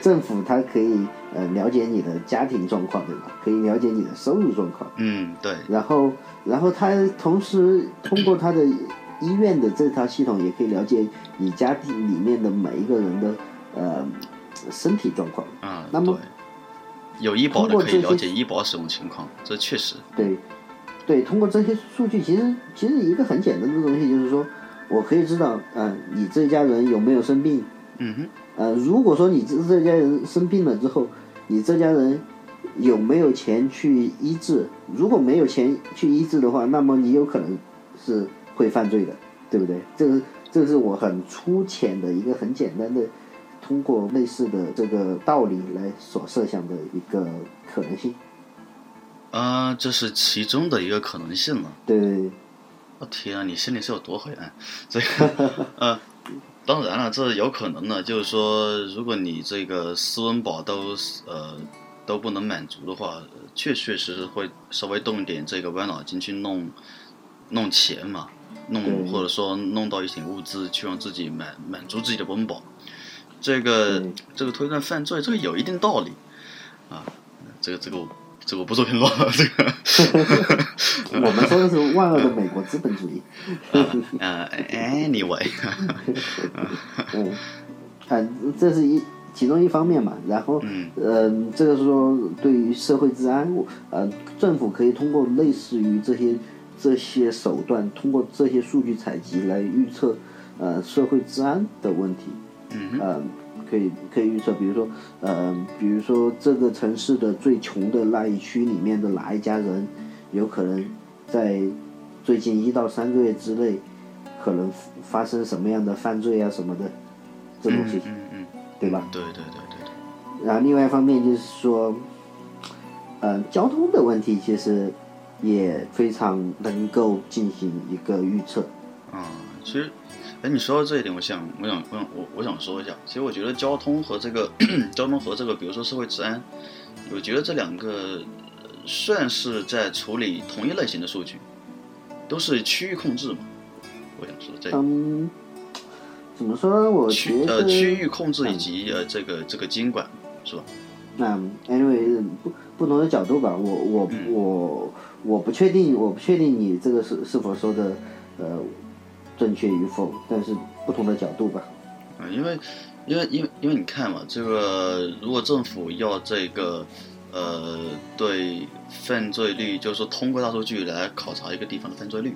政府它可以呃了解你的家庭状况，对吧？可以了解你的收入状况。嗯，对。然后，然后它同时通过它的医院的这套系统，也可以了解你家庭里面的每一个人的呃身体状况。啊，那么。有医保的可以了解医保使用情况，这确实。对，对，通过这些数据，其实其实一个很简单的东西就是说，我可以知道，嗯，你这家人有没有生病？嗯哼。呃，如果说你这这家人生病了之后，你这家人有没有钱去医治？如果没有钱去医治的话，那么你有可能是会犯罪的，对不对？这个这是我很粗浅的一个很简单的。通过类似的这个道理来所设想的一个可能性，啊，这是其中的一个可能性了。对，我天啊，你心里是有多黑暗？这个，呃，当然了，这有可能的，就是说，如果你这个斯温饱都呃都不能满足的话，确确实实会稍微动点这个歪脑筋去弄弄钱嘛，弄或者说弄到一点物资去让自己满满足自己的温饱。这个这个推断犯罪，这个有一定道理，啊，这个这个这个我不做评论了。这个，我们说的是万恶的美国资本主义。呃，anyway，嗯，啊，这是一其中一方面嘛。然后，嗯，这个是说对于社会治安，呃，政府可以通过类似于这些这些手段，通过这些数据采集来预测，呃，社会治安的问题。嗯呃，可以可以预测，比如说，呃，比如说这个城市的最穷的那一区里面的哪一家人，有可能在最近一到三个月之内，可能发生什么样的犯罪啊什么的，这东西，嗯嗯，对吧？对对对对对。然后另外一方面就是说，呃，交通的问题其实也非常能够进行一个预测。嗯，其实，哎，你说到这一点，我想，我想，我想，我我想说一下，其实我觉得交通和这个 交通和这个，比如说社会治安，我觉得这两个呃算是在处理同一类型的数据，都是区域控制嘛。我想说这个嗯，怎么说呢？我区呃区域控制以及呃这个这个监管是吧？那 anyway 不不同的角度吧，我我嗯我我不确定，我不确定你这个是是否说的呃正确与否，但是不同的角度吧。啊，因为，因为，因为，因为你看嘛，这个如果政府要这个，呃，对犯罪率，就是说通过大数据来考察一个地方的犯罪率，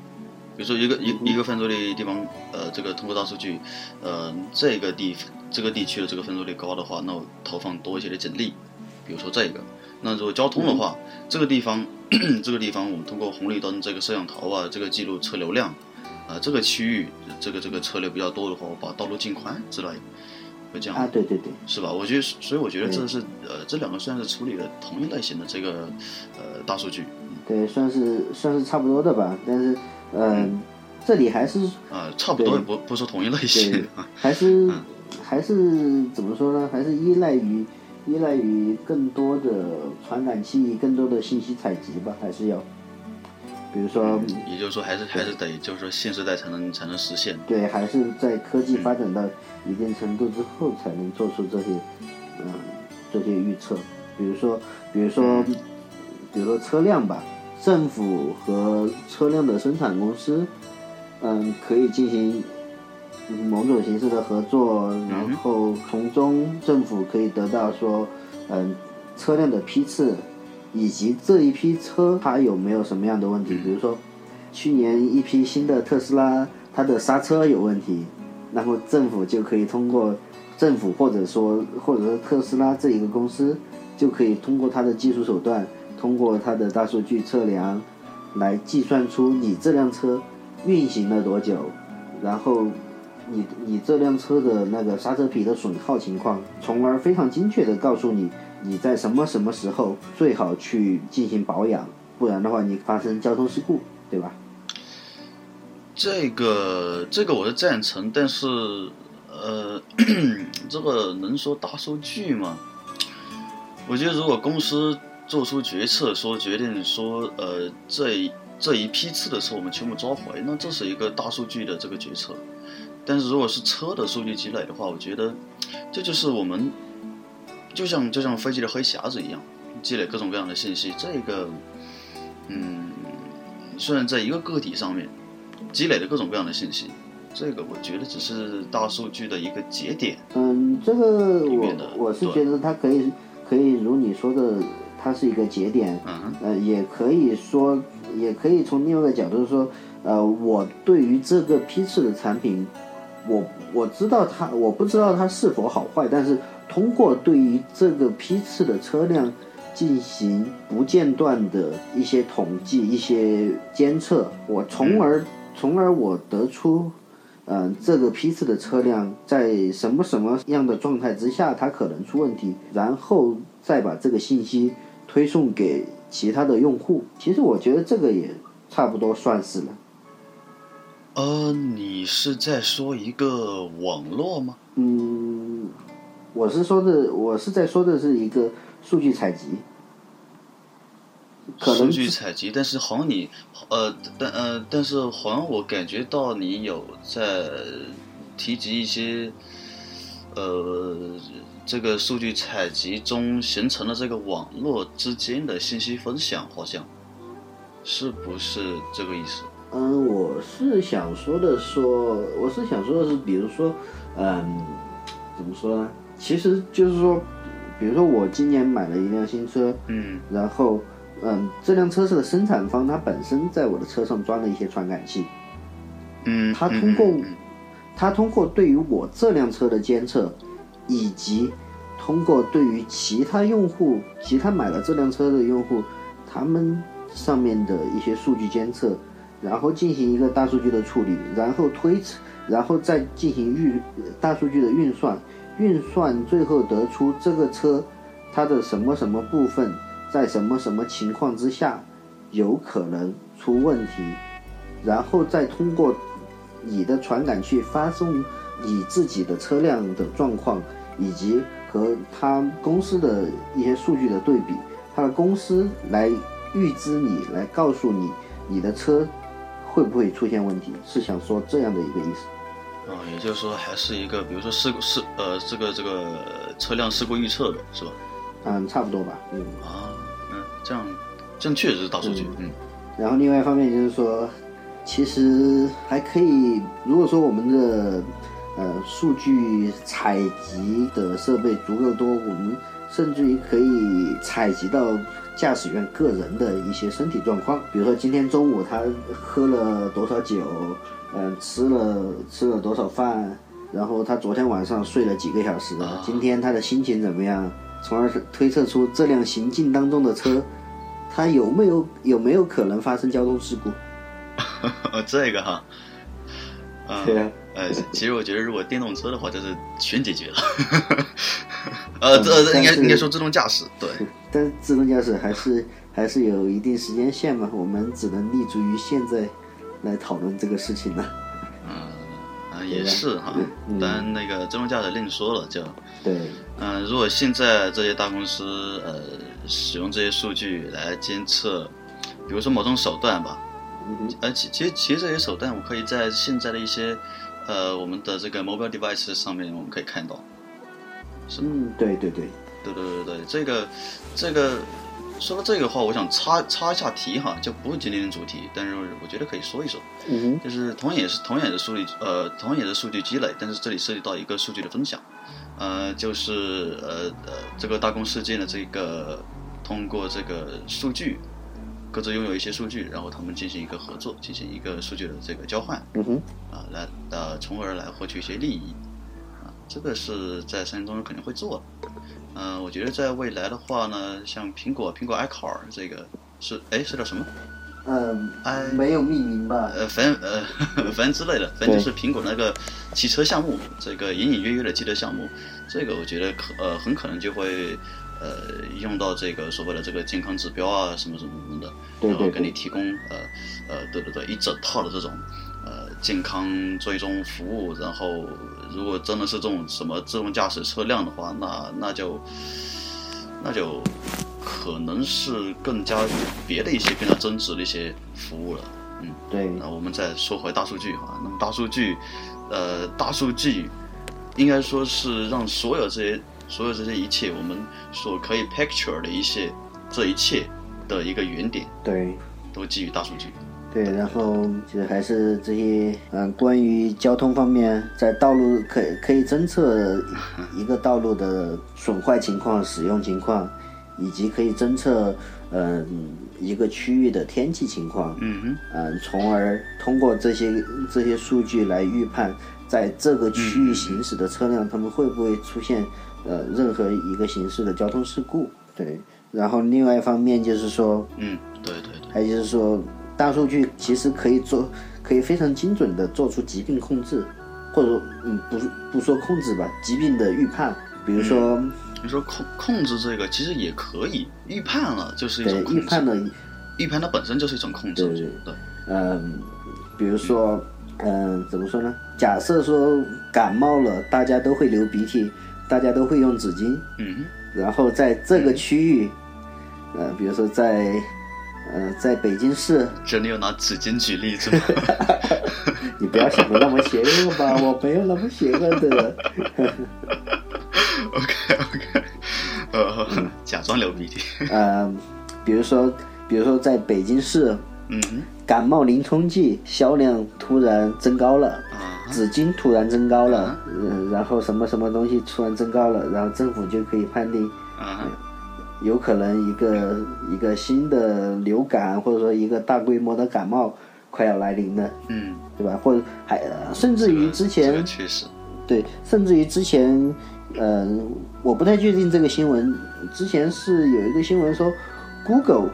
比如说一个一一个犯罪率地方，呃，这个通过大数据，呃，这个地这个地区的这个犯罪率高的话，那我投放多一些的警力，比如说这个。那如果交通的话，这个地方 这个地方我们通过红绿灯这个摄像头啊，这个记录车流量。啊，这个区域这个这个车流比较多的话，我把道路尽宽之类，会这样啊，对对对，是吧？我觉得，所以我觉得这是呃，这两个算是处理了同一类型的这个呃大数据对，算是算是差不多的吧。但是，嗯、这里还是啊、差不多也不不说同一类对型，还是嗯还是怎么说呢？还是依赖于依赖于更多的传感器、更多的信息采集吧，还是要，比如说，也就是说还是还是得就是说新时代才能才能实现。对，还是在科技发展到一定程度之后，才能做出这些，嗯，这些预测。比如说，比如说，比如说车辆吧，政府和车辆的生产公司，嗯，可以进行某种形式的合作，然后从中政府可以得到说，嗯，车辆的批次，以及这一批车它有没有什么样的问题，比如说。去年一批新的特斯拉，它的刹车有问题，然后政府就可以通过政府或者说或者说特斯拉这一个公司，就可以通过它的技术手段，通过它的大数据测量，来计算出你这辆车运行了多久，然后你你这辆车的那个刹车皮的损耗情况，从而非常精确的告诉你你在什么什么时候最好去进行保养，不然的话你发生交通事故，对吧？这个这个我是赞成，但是呃，这个能说大数据吗？我觉得如果公司做出决策，说决定说呃这这一批次的车我们全部召回，那这是一个大数据的这个决策。但是如果是车的数据积累的话，我觉得这就是我们就像就像飞机的黑匣子一样，积累各种各样的信息。这个嗯，虽然在一个个体上面。积累的各种各样的信息，这个我觉得只是大数据的一个节点。嗯，这个我我是觉得它可以可以如你说的，它是一个节点，嗯，呃，也可以说，也可以从另外一个角度说，呃，我对于这个批次的产品，我我知道它，我不知道它是否好坏，但是通过对于这个批次的车辆进行不间断的一些统计、一些监测，我从而从而我得出。嗯，这个批次的车辆在什么什么样的状态之下，它可能出问题，然后再把这个信息推送给其他的用户。其实我觉得这个也差不多算是了。呃，你是在说一个网络吗？嗯，我是说的，我是在说的是一个数据采集，可数能据采集，但是好像你，呃，但呃，但是好像我感觉到你有在提及一些，呃，这个数据采集中形成的这个网络之间的信息分享，好像是不是这个意思？嗯，我是想说的说，我是想说的是，比如说，嗯，怎么说呢？其实就是说，比如说我今年买了一辆新车，嗯。然后，嗯，这辆车的生产方它本身在我的车上装了一些传感器，嗯，它通过它通过对于我这辆车的监测，以及通过对于其他用户、其他买了这辆车的用户，他们上面的一些数据监测，然后进行一个大数据的处理，然后推测，然后再进行预大数据的运算，运算最后得出这个车它的什么什么部分在什么什么情况之下有可能出问题，然后再通过你的传感器发送你自己的车辆的状况，以及和他公司的一些数据的对比，他的公司来预知你，来告诉你你的车会不会出现问题，是想说这样的一个意思。啊，也就是说还是一个，比如说事故事呃这个这个车辆事故预测呗，是吧？嗯，差不多吧，嗯。啊，嗯，这样这样确实是大数据，嗯然后另外一方面就是说，其实还可以，如果说我们的呃数据采集的设备足够多，我们甚至于可以采集到驾驶员个人的一些身体状况，比如说今天中午他喝了多少酒，嗯、吃了吃了多少饭，然后他昨天晚上睡了几个小时，今天他的心情怎么样，从而推测出这辆行进当中的车。它有没有有没有可能发生交通事故？这个哈，啊、对啊，呃，其实我觉得如果电动车的话，就是全解决了。呃，这这应该应该说自动驾驶，对，但是自动驾驶还是还是有一定时间线嘛，我们只能立足于现在来讨论这个事情呢。嗯啊也是哈嗯，当然那个自动驾驶另说了，就对，嗯、如果现在这些大公司呃使用这些数据来监测，比如说某种手段吧，嗯其其实其实这些手段，我可以在现在的一些呃我们的这个 mobile device 上面我们可以看到。嗯，对对对，对对对对，这个这个说到这个话，我想插插一下题哈，就不是今天的主题，但是我觉得可以说一说，嗯就是同样也是同样也是数据呃同样也是数据积累，但是这里涉及到一个数据的分享，呃，就是呃呃这个大公司间的这个通过这个数据。各自拥有一些数据，然后他们进行一个合作，进行一个数据的这个交换，嗯哼，啊，来呃，从而来获取一些利益，啊，这个是在三年中肯定会做的。嗯、我觉得在未来的话呢，像苹果苹果 iCar 这个是哎是叫什么？嗯哎，没有命名吧？呃，反正呃 反正之类的，反正就是苹果那个汽车项目，这个隐隐约约的汽车项目，这个我觉得可呃很可能就会呃用到这个所谓的这个健康指标啊什么什么什么的，然后给你提供呃呃对对对一整套的这种呃健康追踪服务，然后如果真的是这种什么自动驾驶车辆的话，那那就那就可能是更加别的一些更加增值的一些服务了，嗯。对，那我们再说回大数据哈，那么大数据，呃，大数据应该说是让所有这些所有这些一切我们所可以 picture 的一些这一切的一个原点，对。都基于大数据。对，然后其实还是这些嗯，关于交通方面，在道路可可以侦测一个道路的损坏情况、使用情况，以及可以侦测嗯一个区域的天气情况，嗯哼，嗯，从而通过这些这些数据来预判，在这个区域行驶的车辆，他们会不会出现呃任何一个形式的交通事故？对，然后另外一方面就是说，嗯，对对对，还有就是说，大数据其实可以做，可以非常精准的做出疾病控制，或者说，嗯，不是不说控制吧，疾病的预判，比如说，你说控控制这个其实也可以，预判了就是一种控制，预判的，预判它本身就是一种控制，对对对，嗯，比如说，嗯，怎么说呢？假设说感冒了，大家都会流鼻涕，大家都会用纸巾，嗯，然后在这个区域，呃，比如说在，呃，在北京市，真的要拿纸巾举例子吗？你不要想的那么邪恶吧，我没有那么邪恶的。OK OK，呃，假装流鼻涕，呃，比如说，比如说在北京市，嗯，感冒淋冲剂销量突然增高了，啊，纸巾突然增高了，嗯、然后什么什么东西突然增高了，然后政府就可以判定，啊，有可能一个一个新的流感，或者说一个大规模的感冒快要来临了，嗯，对吧？或者还呃甚至于之前对，甚至于之前，呃，我不太确定这个新闻。之前是有一个新闻说，Google，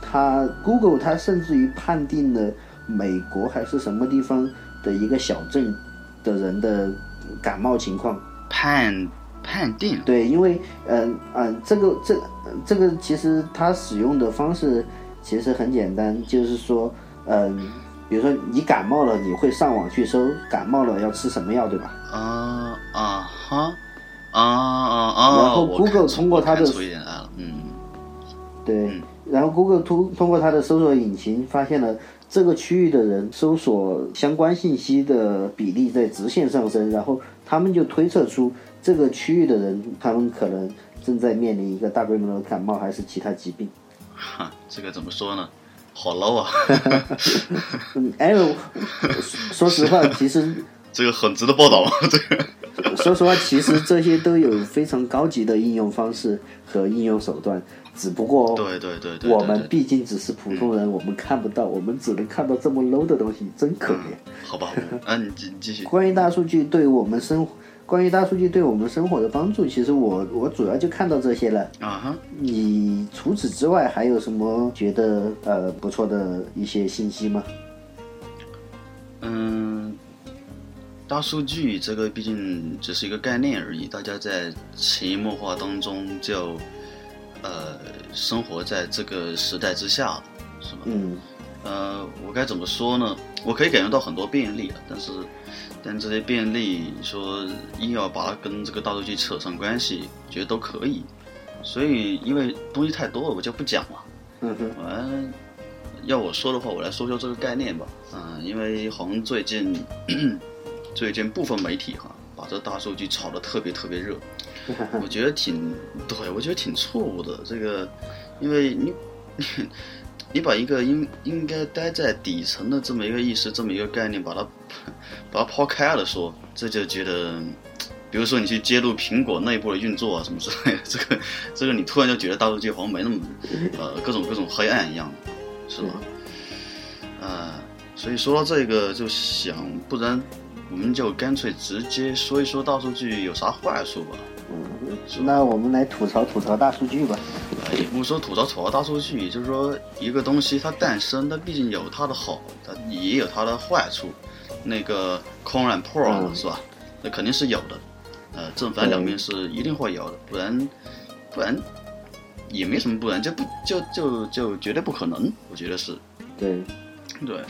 它 Google 它甚至于判定了美国还是什么地方的一个小镇的人的感冒情况。判判定，对，因为嗯嗯、这个这这个其实它使用的方式其实很简单，就是说，嗯、比如说你感冒了，你会上网去搜感冒了要吃什么药，对吧？啊啊哈，啊啊啊！然后 Google 通过它的嗯，对，然后 Google 通通过它的搜索引擎发现了这个区域的人搜索相关信息的比例在直线上升，然后他们就推测出这个区域的人，他们可能正在面临一个大规模的感冒还是其他疾病。哈，这个怎么说呢？好 low 啊，嗯，哎，我说实话，其实 这个很值得报道吗？这个，说实话，其实这些都有非常高级的应用方式和应用手段，只不过对对对对，我们毕竟只是普通人，我们看不到，我们只能看到这么 low 的东西，真可怜。好吧，那，你继继续，关于大数据对我们生，关于大数据对我们生活的帮助，其实我我主要就看到这些了。啊哈，你除此之外还有什么觉得呃不错的一些信息吗？嗯，大数据这个毕竟只是一个概念而已，大家在潜移默化当中就呃生活在这个时代之下，是吧？嗯呃，我该怎么说呢？我可以感觉到很多便利啊，但是，但这些便利说硬要把它跟这个大数据扯上关系，觉得都可以。所以，因为东西太多了，我就不讲了。嗯哼我要我说的话，我来说说这个概念吧。嗯，因为好像最近 最近部分媒体哈，把这大数据炒得特别特别热，我觉得挺对，我觉得挺错误的。这个，因为你你你把一个应应该待在底层的这么一个意识，这么一个概念，把它把它抛开了说，这就觉得。比如说你去揭露苹果内部的运作啊什么之类的，这个这个你突然就觉得大数据好像没那么呃各种各种黑暗一样，是吧？呃，所以说到这个就想，不然我们就干脆直接说一说大数据有啥坏处吧。嗯，那我们来吐槽吐槽大数据吧。呃也不是说吐槽吐槽大数据，就是说一个东西它诞生，它毕竟有它的好，它也有它的坏处。那个 and pro 嘛，嗯是吧？那肯定是有的。呃，正反两面是一定会有的，不然不然也没什么不然，就不就就就绝对不可能，我觉得是。对，对，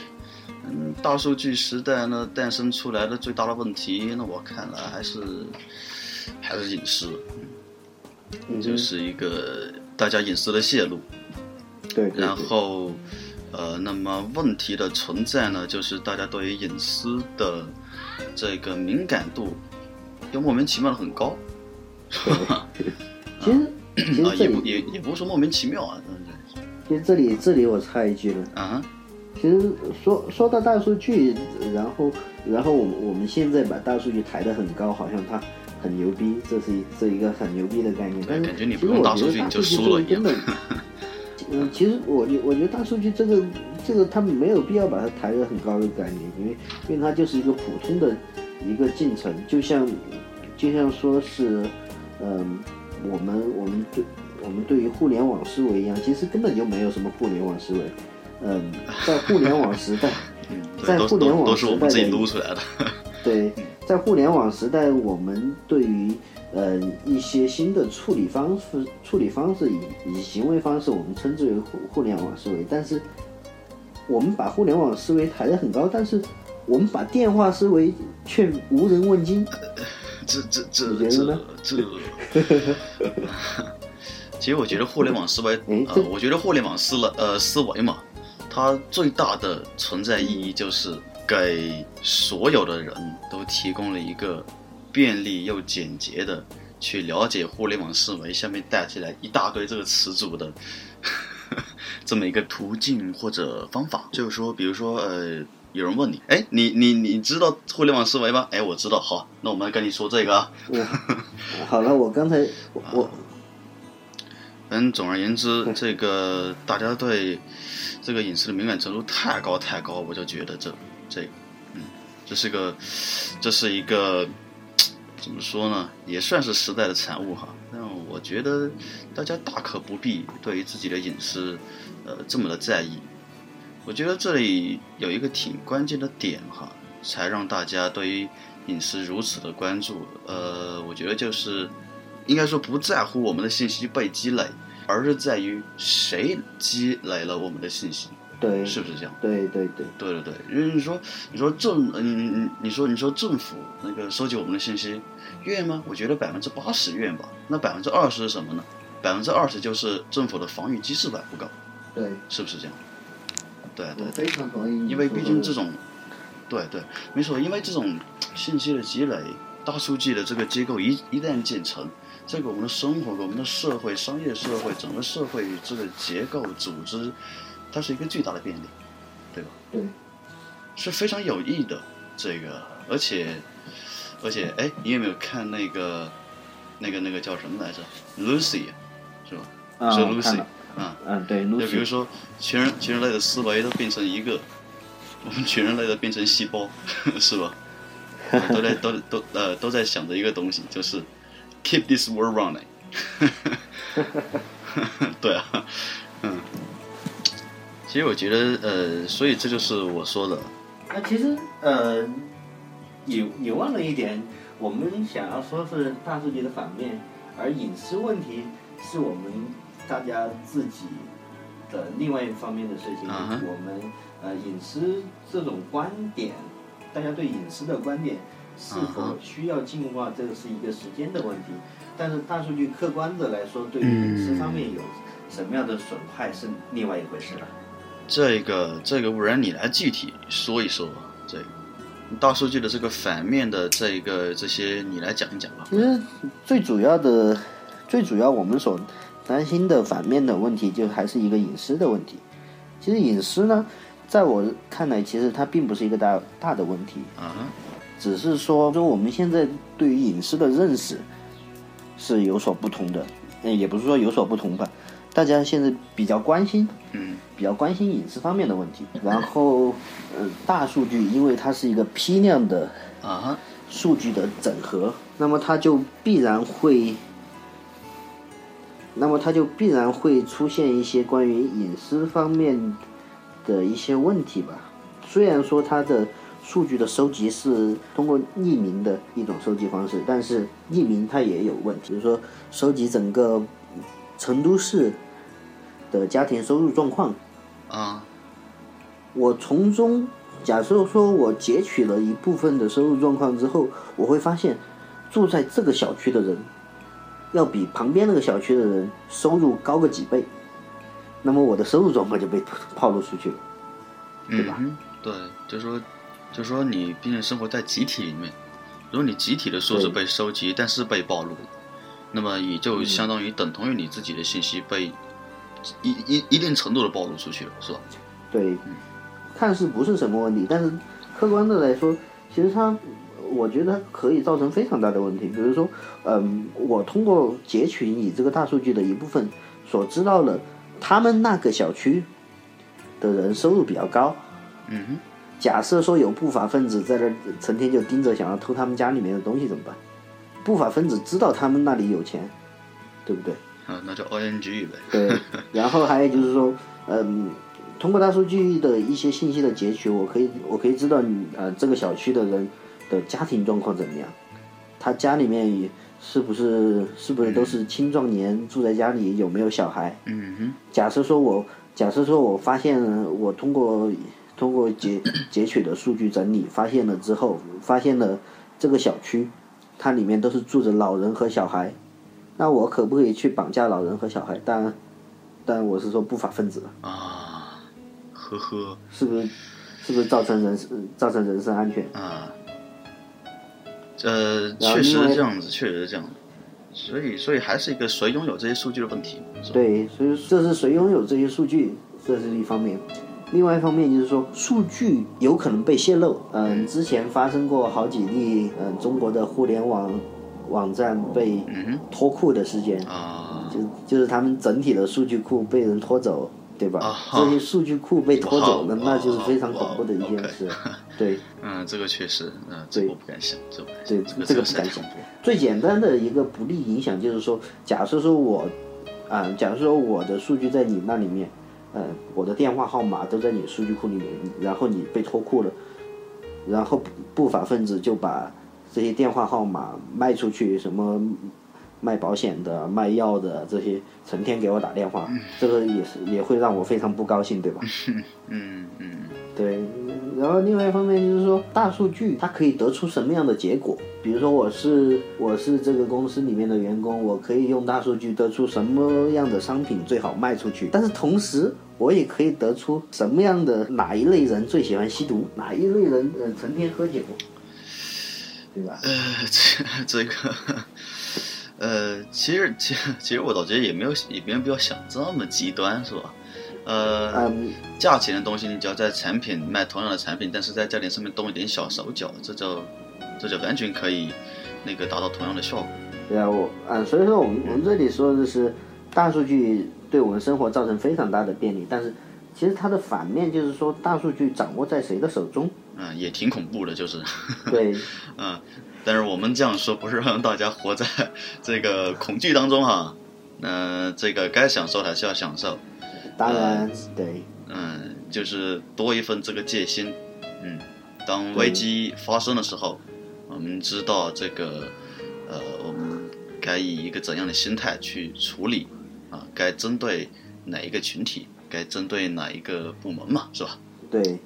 嗯，大数据时代呢诞生出来的最大的问题，那我看来还是还是隐私，嗯就是一个大家隐私的泄露。对对然后，呃，那么问题的存在呢，就是大家对于隐私的这个敏感度又莫名其妙的很高，是吧？其实其啊，实这也不也也不是说莫名其妙啊，嗯？其实这里这里我插一句了。啊哈，其实说说到大数据，然后然后我们我们现在把大数据抬得很高，好像它很牛逼，这是一这一个很牛逼的概念。但是感觉你其实不用大我觉得大数据你就输了一样这个根本，嗯，其实我觉我觉得大数据这个这个他们没有必要把它抬得很高的概念，因为因为它就是一个普通的一个进程，就像就像说是，嗯，我们我们对我们对于互联网思维一样，其实根本就没有什么互联网思维。嗯，在互联网时代，嗯，在互联网都都是我们自己时代的撸出来的。对，在互联网时代，我们对于呃一些新的处理方式、处理方式以以行为方式，我们称之为互互联网思维。但是，我们把互联网思维抬得很高，但是我们把电话思维却无人问津。这这这你觉得这呢这，其实我觉得互联网思维，呃，我觉得互联网思了呃思维嘛，它最大的存在意义就是给所有的人都提供了一个便利又简洁的去了解互联网思维下面带起来一大堆这个词组的 这么一个途径或者方法。就是说，比如说呃。有人问你，哎，你你你知道互联网思维吗？哎，我知道。好，那我们跟你说这个啊。嗯，好了，我刚才我我反正总而言之，这个大家对这个隐私的敏感程度太高太高，我就觉得这这个，嗯，这是个，这是一个怎么说呢？也算是时代的产物哈。但我觉得大家大可不必对于自己的隐私，呃，这么的在意。我觉得这里有一个挺关键的点哈，才让大家对于隐私如此的关注。呃，我觉得就是应该说不在乎我们的信息被积累。而是在于谁积累了我们的信息，对，是不是这样？对对对，对对对，因为你说你说政嗯你说你说政府那个收集我们的信息愿吗？我觉得百分之八十愿吧。那百分之二十是什么呢？百分之二十就是政府的防御机制还不够，对，是不是这样？对对，非常同意。因为毕竟这种，对对，没错，因为这种信息的积累，大数据的这个结构一一旦建成。这个我们的生活，我们的社会、商业社会，整个社会这个结构、组织，它是一个巨大的便利，对吧？对，是非常有益的。这个，而且，而且，哎，你有没有看那个，那个，那个叫什么来着？Lucy，是吧？是 Lucy，啊，嗯，对，Lucy。就比如说，全人全人类的思维都变成一个，我们全人类都变成细胞，是吧？都在都都呃都在想着一个东西，就是。Keep this world running，对啊，嗯，其实我觉得，呃，所以这就是我说的。那其实，呃，你你忘了一点，我们想要说是大数据的反面，而隐私问题是我们大家自己的另外一方面的事情。我们呃，隐私这种观点，大家对隐私的观点。是否需要进化，这个是一个时间的问题。但是大数据客观的来说，对于隐私方面有什么样的损害是另外一回事了。这个这个，不然你来具体说一说这个大数据的这个反面的这一个这些，你来讲一讲吧。其实最主要的、最主要我们所担心的反面的问题，就还是一个隐私的问题。其实隐私呢，在我看来，其实它并不是一个大大的问题。啊。只是说，说我们现在对于隐私的认识是有所不同的，嗯，也不是说有所不同吧。大家现在比较关心，嗯，比较关心隐私方面的问题。然后，嗯，大数据因为它是一个批量的啊数据的整合，那么它就必然会，那么它就必然会出现一些关于隐私方面的一些问题吧。虽然说它的。数据的收集是通过匿名的一种收集方式，但是匿名它也有问题。比如说，收集整个成都市的家庭收入状况，啊，我从中假设说我截取了一部分的收入状况之后，我会发现住在这个小区的人要比旁边那个小区的人收入高个几倍，那么我的收入状况就被暴露出去了，对吧？对，就说。就是说，你毕竟生活在集体里面，如果你集体的数字被收集，但是被暴露，那么也就相当于等同于你自己的信息被一一一定程度的暴露出去了，是吧？对，看似不是什么问题，但是客观的来说，其实它，我觉得可以造成非常大的问题。比如说，嗯，我通过截取你这个大数据的一部分，所知道了他们那个小区的人收入比较高，嗯哼。假设说有不法分子在这成天就盯着想要偷他们家里面的东西怎么办？不法分子知道他们那里有钱，对不对？啊，那就 ONG 呗。对，然后还有就是说，嗯，通过大数据的一些信息的截取，我可以我可以知道你呃这个小区的人的家庭状况怎么样，他家里面是不是是不是都是青壮年住在家里，有没有小孩？嗯哼。假设说我假设说我发现我通过。通过截截取的数据整理，发现了之后，发现了这个小区，它里面都是住着老人和小孩，那我可不可以去绑架老人和小孩？当然，当然我是说不法分子啊，呵呵，是不是？是不是造成人造成人身安全？啊，呃，确实是这样子，确实是这样子，所以，所以还是一个谁拥有这些数据的问题。对，所以这是谁拥有这些数据，这是一方面。另外一方面就是说，数据有可能被泄露。嗯，之前发生过好几例，嗯，中国的互联网网站被嗯脱库的事件，就就是他们整体的数据库被人拖走，对吧？啊这些数据库被拖走了，那就是非常恐怖的一件事。对嗯，这个确实，嗯，这对个我不敢想，这个对想，，这这个个不敢想。最简单的一个不利影响就是说，假设说我，啊、假如说我的数据在你那里面，呃，我的电话号码都在你数据库里面，然后你被脱库了，然后不不法分子就把这些电话号码卖出去，什么卖保险的、卖药的这些，成天给我打电话，这个也是也会让我非常不高兴，对吧？嗯嗯对，然后另外一方面就是说，大数据它可以得出什么样的结果？比如说，我是我是这个公司里面的员工，我可以用大数据得出什么样的商品最好卖出去，但是同时我也可以得出什么样的哪一类人最喜欢吸毒，哪一类人呃成天喝酒，对吧？呃，这这个，呃，其实其实其实我倒觉得也没有也没有必要想这么极端，是吧？呃，嗯，价钱的东西，你只要在产品卖同样的产品，但是在价钱上面动一点小手脚，这就这就完全可以那个达到同样的效果。对啊，我啊，所以说我们我们这里说的是大数据对我们生活造成非常大的便利，但是其实它的反面就是说，大数据掌握在谁的手中？嗯，也挺恐怖的，就是，对，嗯，但是我们这样说不是让大家活在这个恐惧当中哈，那、这个该享受还是要享受，当然对，嗯，就是多一份这个戒心，嗯，当危机发生的时候，我们知道这个，呃，我们该以一个怎样的心态去处理，啊，该针对哪一个群体，该针对哪一个部门嘛，是吧？对，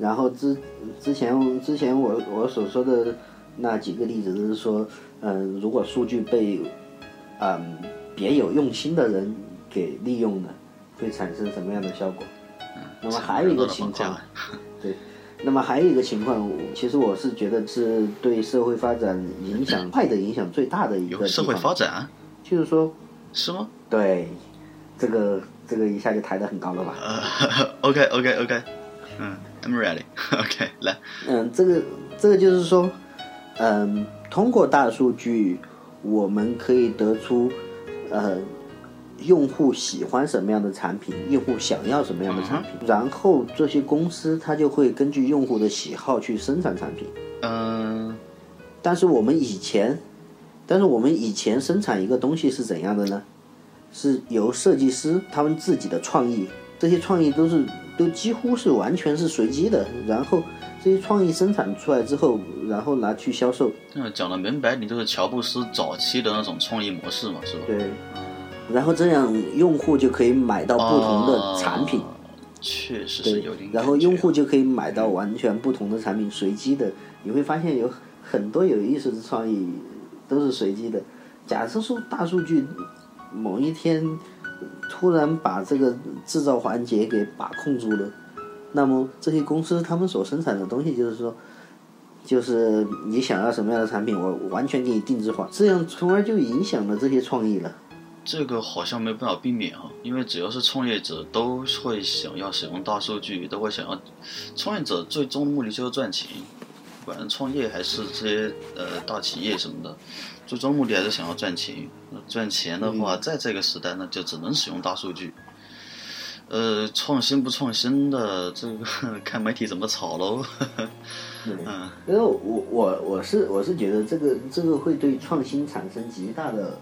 然后之之前之前我我所说的那几个例子都是说，嗯、如果数据被嗯别有用心的人给利用了，会产生什么样的效果？那么还有一个情况，对，那么还有一个情况，其实我是觉得是对社会发展影响坏的影响最大的一个有社会，发展就是说，是吗？对，这个这个一下就抬得很高了吧？呃，OK OK OK，嗯，I'm ready，OK，来，嗯，这个这个就是说，嗯，通过大数据，我们可以得出，呃，用户喜欢什么样的产品，用户想要什么样的产品，然后这些公司它就会根据用户的喜好去生产产品。嗯、但是我们以前，但是我们以前生产一个东西是怎样的呢？是由设计师他们自己的创意，这些创意都是都几乎是完全是随机的，然后这些创意生产出来之后，然后拿去销售，那讲的明白，你就是乔布斯早期的那种创意模式嘛，是吧？对，然后这样用户就可以买到不同的产品，啊确实是有点，然后用户就可以买到完全不同的产品，随机的，你会发现有很多有意思的创意都是随机的。假设说大数据某一天突然把这个制造环节给把控住了，那么这些公司他们所生产的东西就是说。就是你想要什么样的产品，我完全给你定制化，这样从而就影响了这些创意了。这个好像没办法避免啊，因为只要是创业者都会想要使用大数据，都会想要。创业者最终目的就是赚钱，管是创业还是这些呃大企业什么的，最终目的还是想要赚钱。那赚钱的话，在这个时代，呢就只能使用大数据。呃，创新不创新的这个看媒体怎么炒喽。嗯，因为我我我是我是觉得这个这个会对创新产生极大的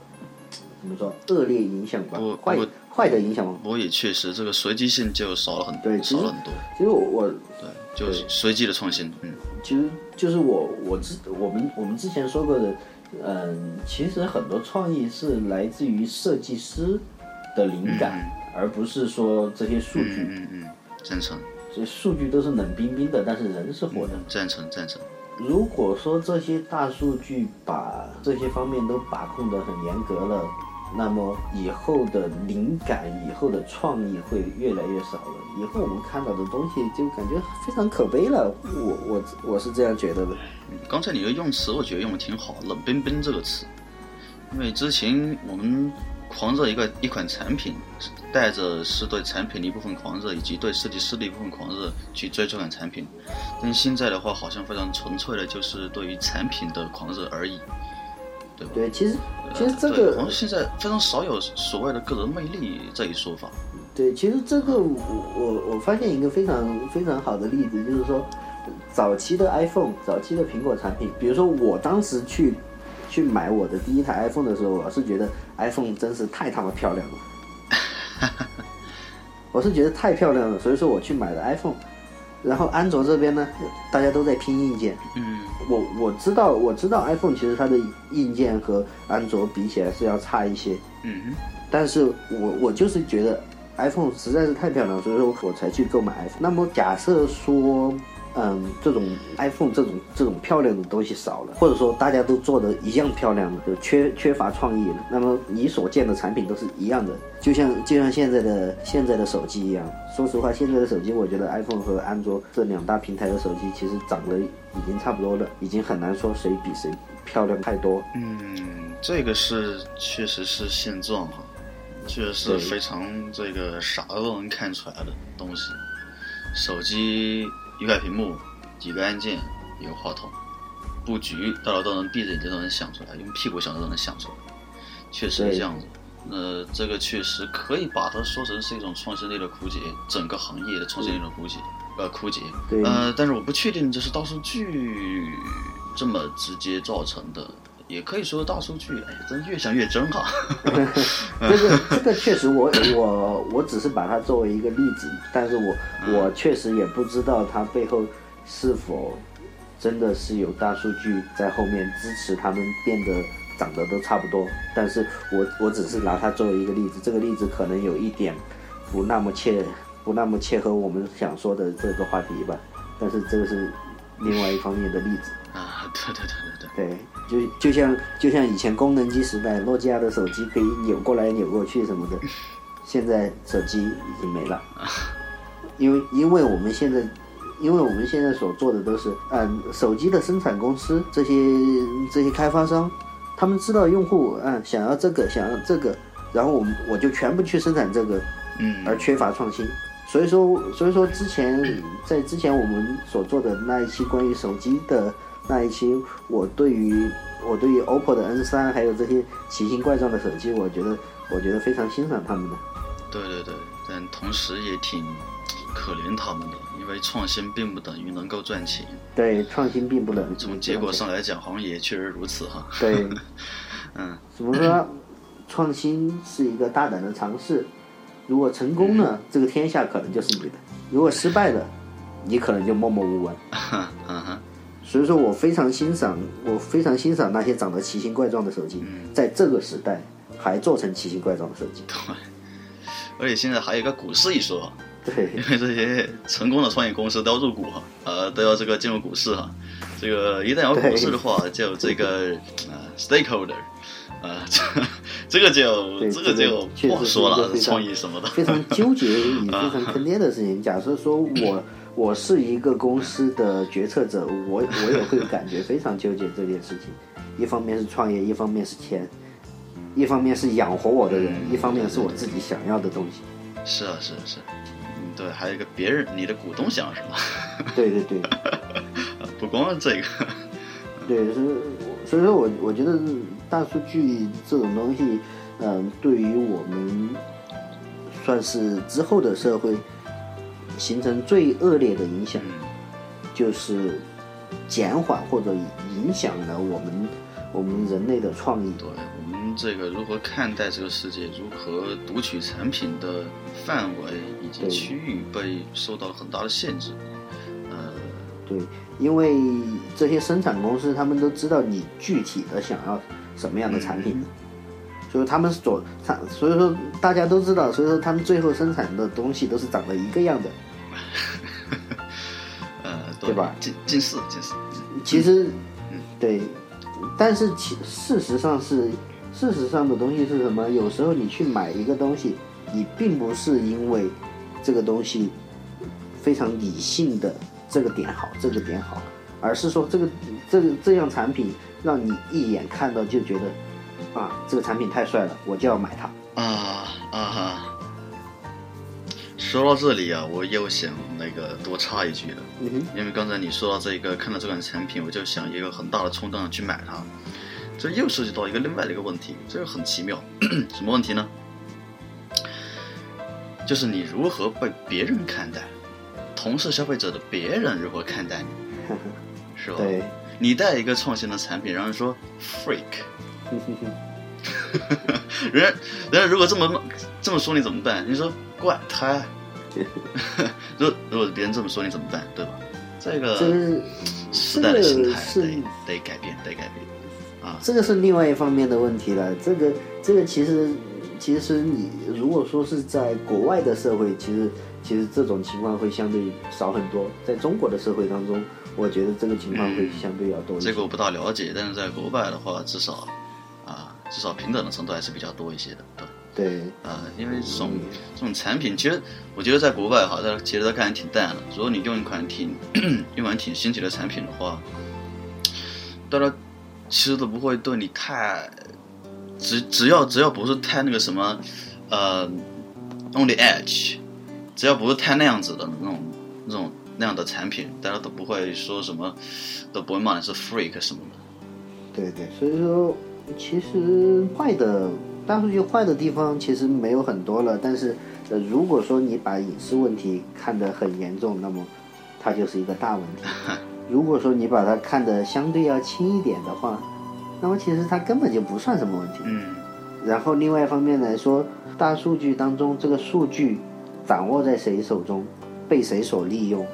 怎么说恶劣影响吧不，坏坏的影响吧。不过也确实，这个随机性就少了很多少了很多。其实我我对，就是随机的创新，嗯。其实就是我我之我们我们之前说过的，嗯，其实很多创意是来自于设计师的灵感，而不是说这些数据，嗯嗯，赞成，这数据都是冷冰冰的，但是人是活的。赞成，赞成。如果说这些大数据把这些方面都把控得很严格了，那么以后的灵感、以后的创意会越来越少了。以后我们看到的东西就感觉非常可悲了。我我我是这样觉得的。刚才你的用词，我觉得用的挺好，“冷冰冰”这个词，因为之前我们狂热一个一款产品，带着是对产品的一部分狂热，以及对设计师的一部分狂热去追这款产品，但现在的话，好像非常纯粹的就是对于产品的狂热而已。对吧？对，其实呃其实这对个好像现在非常少有所谓的个人魅力这一说法。对，其实这个我我我发现一个非常非常好的例子，就是说，早期的 iPhone，早期的苹果产品，比如说我当时去去买我的第一台 iPhone 的时候，我是觉得 iPhone 真是太他妈漂亮了，我是觉得太漂亮了，所以说我去买了 iPhone。然后安卓这边呢，大家都在拼硬件，嗯。我我知道我知道 iPhone 其实它的硬件和安卓比起来是要差一些，嗯。但是我我就是觉得 iPhone 实在是太漂亮，所以说我才去购买 iPhone。那么假设说，嗯，这种 iPhone 这种这种漂亮的东西少了，或者说大家都做的一样漂亮了，就缺缺乏创意了，那么你所见的产品都是一样的，就像就像现在的现在的手机一样。说实话，现在的手机，我觉得 iPhone 和安卓这两大平台的手机其实长得已经差不多了，已经很难说谁比谁漂亮太多。嗯，这个是确实是现状哈，确实是非常这个傻的都能看出来的东西。手机一块屏幕，几个按键，一个话筒，布局大家都能闭着眼睛都能想出来，用屁股想的都能想出来，确实是这样子。那，这个确实可以把它说成是一种创新力的枯竭，整个行业的创新力的枯竭，呃，枯竭。对呃，但是我不确定这是大数据这么直接造成的，也可以说大数据，哎，真越想越真哈。这个这个确实我，我我只是把它作为一个例子，但是我我确实也不知道它背后是否真的是有大数据在后面支持他们变得长得都差不多。但是我我只是拿它作为一个例子，这个例子可能有一点不那么切不那么切合我们想说的这个话题吧，但是这个是另外一方面的例子。啊，对对对对对，对，就就像就像以前功能机时代，诺基亚的手机可以扭过来扭过去什么的，现在手机已经没了，因为因为我们现在，因为我们现在所做的都是，嗯，手机的生产公司这些这些开发商，他们知道用户嗯想要这个想要这个，然后我们我就全部去生产这个，嗯。而缺乏创新。所以说，所以说之前在之前我们所做的那一期关于手机的那一期，我对于我对于 OPPO 的 N 三还有这些奇形怪状的手机，我觉得我觉得非常欣赏他们的。对对对，但同时也挺可怜他们的，因为创新并不等于能够赚钱。对，创新并不能从结果上来讲，好像也确实如此哈。对，嗯，怎么说？创新是一个大胆的尝试，如果成功了，这个天下可能就是你的；如果失败了，你可能就默默无闻。嗯哼，所以说我非常欣赏，我非常欣赏那些长得奇形怪状的手机，在这个时代还做成奇形怪状的手机。对。而且现在还有一个股市一说，对因为这些成功的创业公司都要入股哈，呃，都要这个进入股市哈。这个一旦有股市的话，就有这个呃 stakeholder，呃，这 这个就，这个就确不好说了，创意什么的。非常纠结也非常坑爹的事情。假设说我我是一个公司的决策者，我我也会感觉非常纠结这件事情。一方面是创业，一方面是钱，一方面是养活我的人，一方面是我自己想要的东西。是啊，是啊是啊，嗯，对，还有一个别人，你的股东想什么，对对对。不光是这个。对，所以所以说我我觉得大数据这种东西，嗯、对于我们算是之后的社会形成最恶劣的影响，就是减缓或者影响了我们我们人类的创意。对我们这个如何看待这个世界，如何读取产品的范围以及区域被受到了很大的限制。呃，对，因为这些生产公司他们都知道你具体的想要什么样的产品，所以他们所产，所以说大家都知道，所以说他们最后生产的东西都是长得一个样的。呃，对吧？近近似近似，其实，对，但是其事实上是，事实上的东西是什么？有时候你去买一个东西，你并不是因为这个东西非常理性的这个点好，这个点好，而是说这个这个这样产品让你一眼看到就觉得啊，这个产品太帅了，我就要买它。啊啊哈！说到这里啊，我又想那个多插一句了，嗯，因为刚才你说到这个，看到这款产品，我就想一个很大的冲动去买它。这又涉及到一个另外的一个问题，这个很奇妙，什么问题呢？就是你如何被别人看待，同是消费者的别人如何看待你，是吧？对，你带一个创新的产品，让人说 freak，人家人家如果这么这么说你怎么办？你说怪胎，如果如果别人这么说你怎么办？对吧？这个这是时代的心态这个是得得改变，得改变啊！这个是另外一方面的问题了。这个这个其实其实你如果说是在国外的社会，其实其实这种情况会相对少很多。在中国的社会当中，我觉得这个情况会相对要多一些。这个我不大了解，但是在国外的话，至少啊，至少平等的程度还是比较多一些的，对。对，啊，因为这种这种产品，其实我觉得在国外哈，大家其实大家看挺淡的。如果你用一款挺用一款挺新奇的产品的话，大家其实都不会对你太只只要只要不是太那个什么呃 on the edge，只要不是太那样子的那种那种那样的产品，大家都不会说什么，都不会骂你是 freak 什么的。对对，所以说其实坏的大数据坏的地方其实没有很多了，但是呃，如果说你把隐私问题看得很严重，那么它就是一个大问题。如果说你把它看得相对要轻一点的话，那么其实它根本就不算什么问题。嗯然后另外一方面来说，大数据当中这个数据掌握在谁手中，被谁所利用，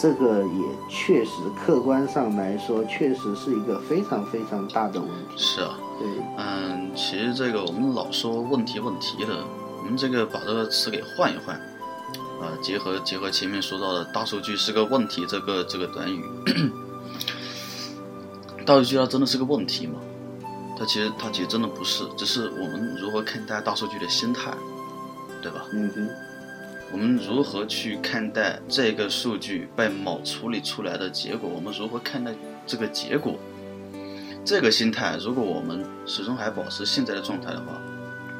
这个也确实客观上来说，确实是一个非常非常大的问题。是啊。对，嗯，其实这个我们老说问题问题的，我们这个把这个词给换一换，啊、结合结合前面说到的大数据是个问题这个这个短语，大数据它真的是个问题吗？它其实它其实真的不是，只是我们如何看待大数据的心态，对吧？嗯哼，我们如何去看待这个数据被某处理出来的结果？我们如何看待这个结果？这个心态，如果我们始终还保持现在的状态的话，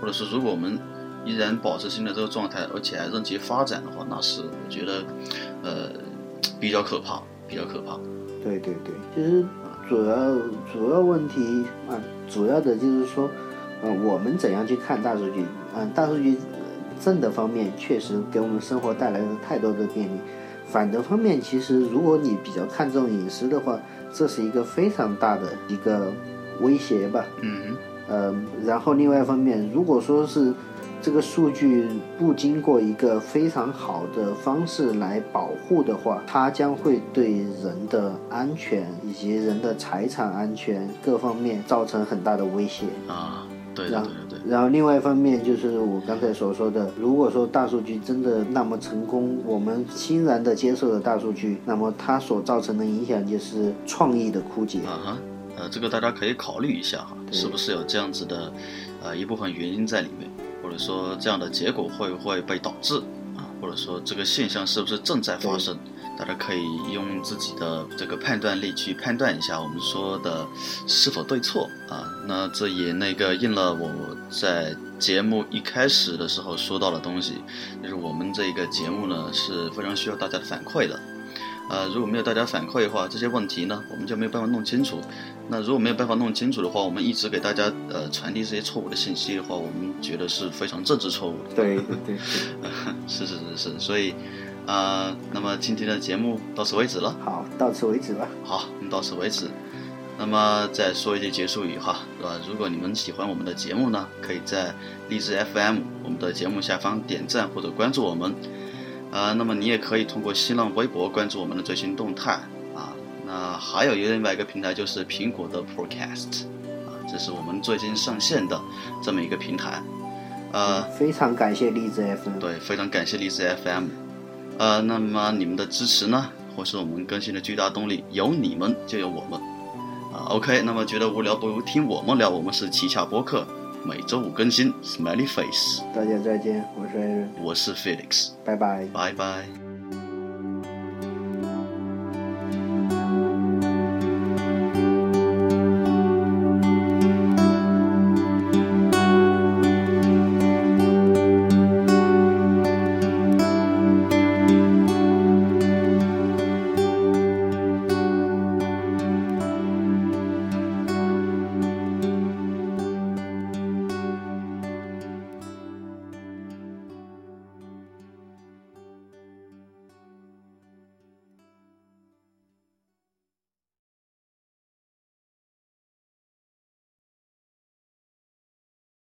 或者是如果我们依然保持现在这个状态，而且还任其发展的话，那是我觉得，呃，比较可怕，比较可怕。对对对，其实主要主要问题啊，主要的就是说，呃、我们怎样去看大数据？嗯、大数据呃正的方面确实给我们生活带来了太多的便利，反的方面，其实如果你比较看重隐私的话，这是一个非常大的一个威胁吧。嗯呃，然后另外一方面，如果说是这个数据不经过一个非常好的方式来保护的话，它将会对人的安全以及人的财产安全各方面造成很大的威胁。哼啊，对然后另外一方面就是我刚才所说的，如果说大数据真的那么成功，我们欣然的接受了大数据，那么它所造成的影响就是创意的枯竭。啊哈，呃，这个大家可以考虑一下哈，是不是有这样子的，呃，一部分原因在里面，或者说这样的结果会不会被导致啊，或者说这个现象是不是正在发生？大家可以用自己的这个判断力去判断一下我们说的是否对错啊。那这也那个应了我在节目一开始的时候说到的东西，就是我们这个节目呢是非常需要大家的反馈的。呃，如果没有大家反馈的话，这些问题呢，我们就没有办法弄清楚。那如果没有办法弄清楚的话，我们一直给大家呃传递这些错误的信息的话，我们觉得是非常政治错误的。对对对，是是是是，所以，呃，那么今天的节目到此为止了。好，到此为止吧。好，我们到此为止。那么再说一句结束语哈，呃，如果你们喜欢我们的节目呢，可以在荔枝 FM 我们的节目下方点赞或者关注我们。呃，那么你也可以通过新浪微博关注我们的最新动态啊。那还有另外一个平台就是苹果的 Podcast 啊，这是我们最新上线的这么一个平台。呃，非常感谢荔枝 FM。对，非常感谢荔枝 FM。呃，那么你们的支持呢，或是我们更新的巨大动力，有你们就有我们。啊，OK，那么觉得无聊不如听我们聊，我们是奇巧播客，每周五更新，Smiley Face，大家再见，我是艾瑞，我是 Felix，拜拜。拜拜。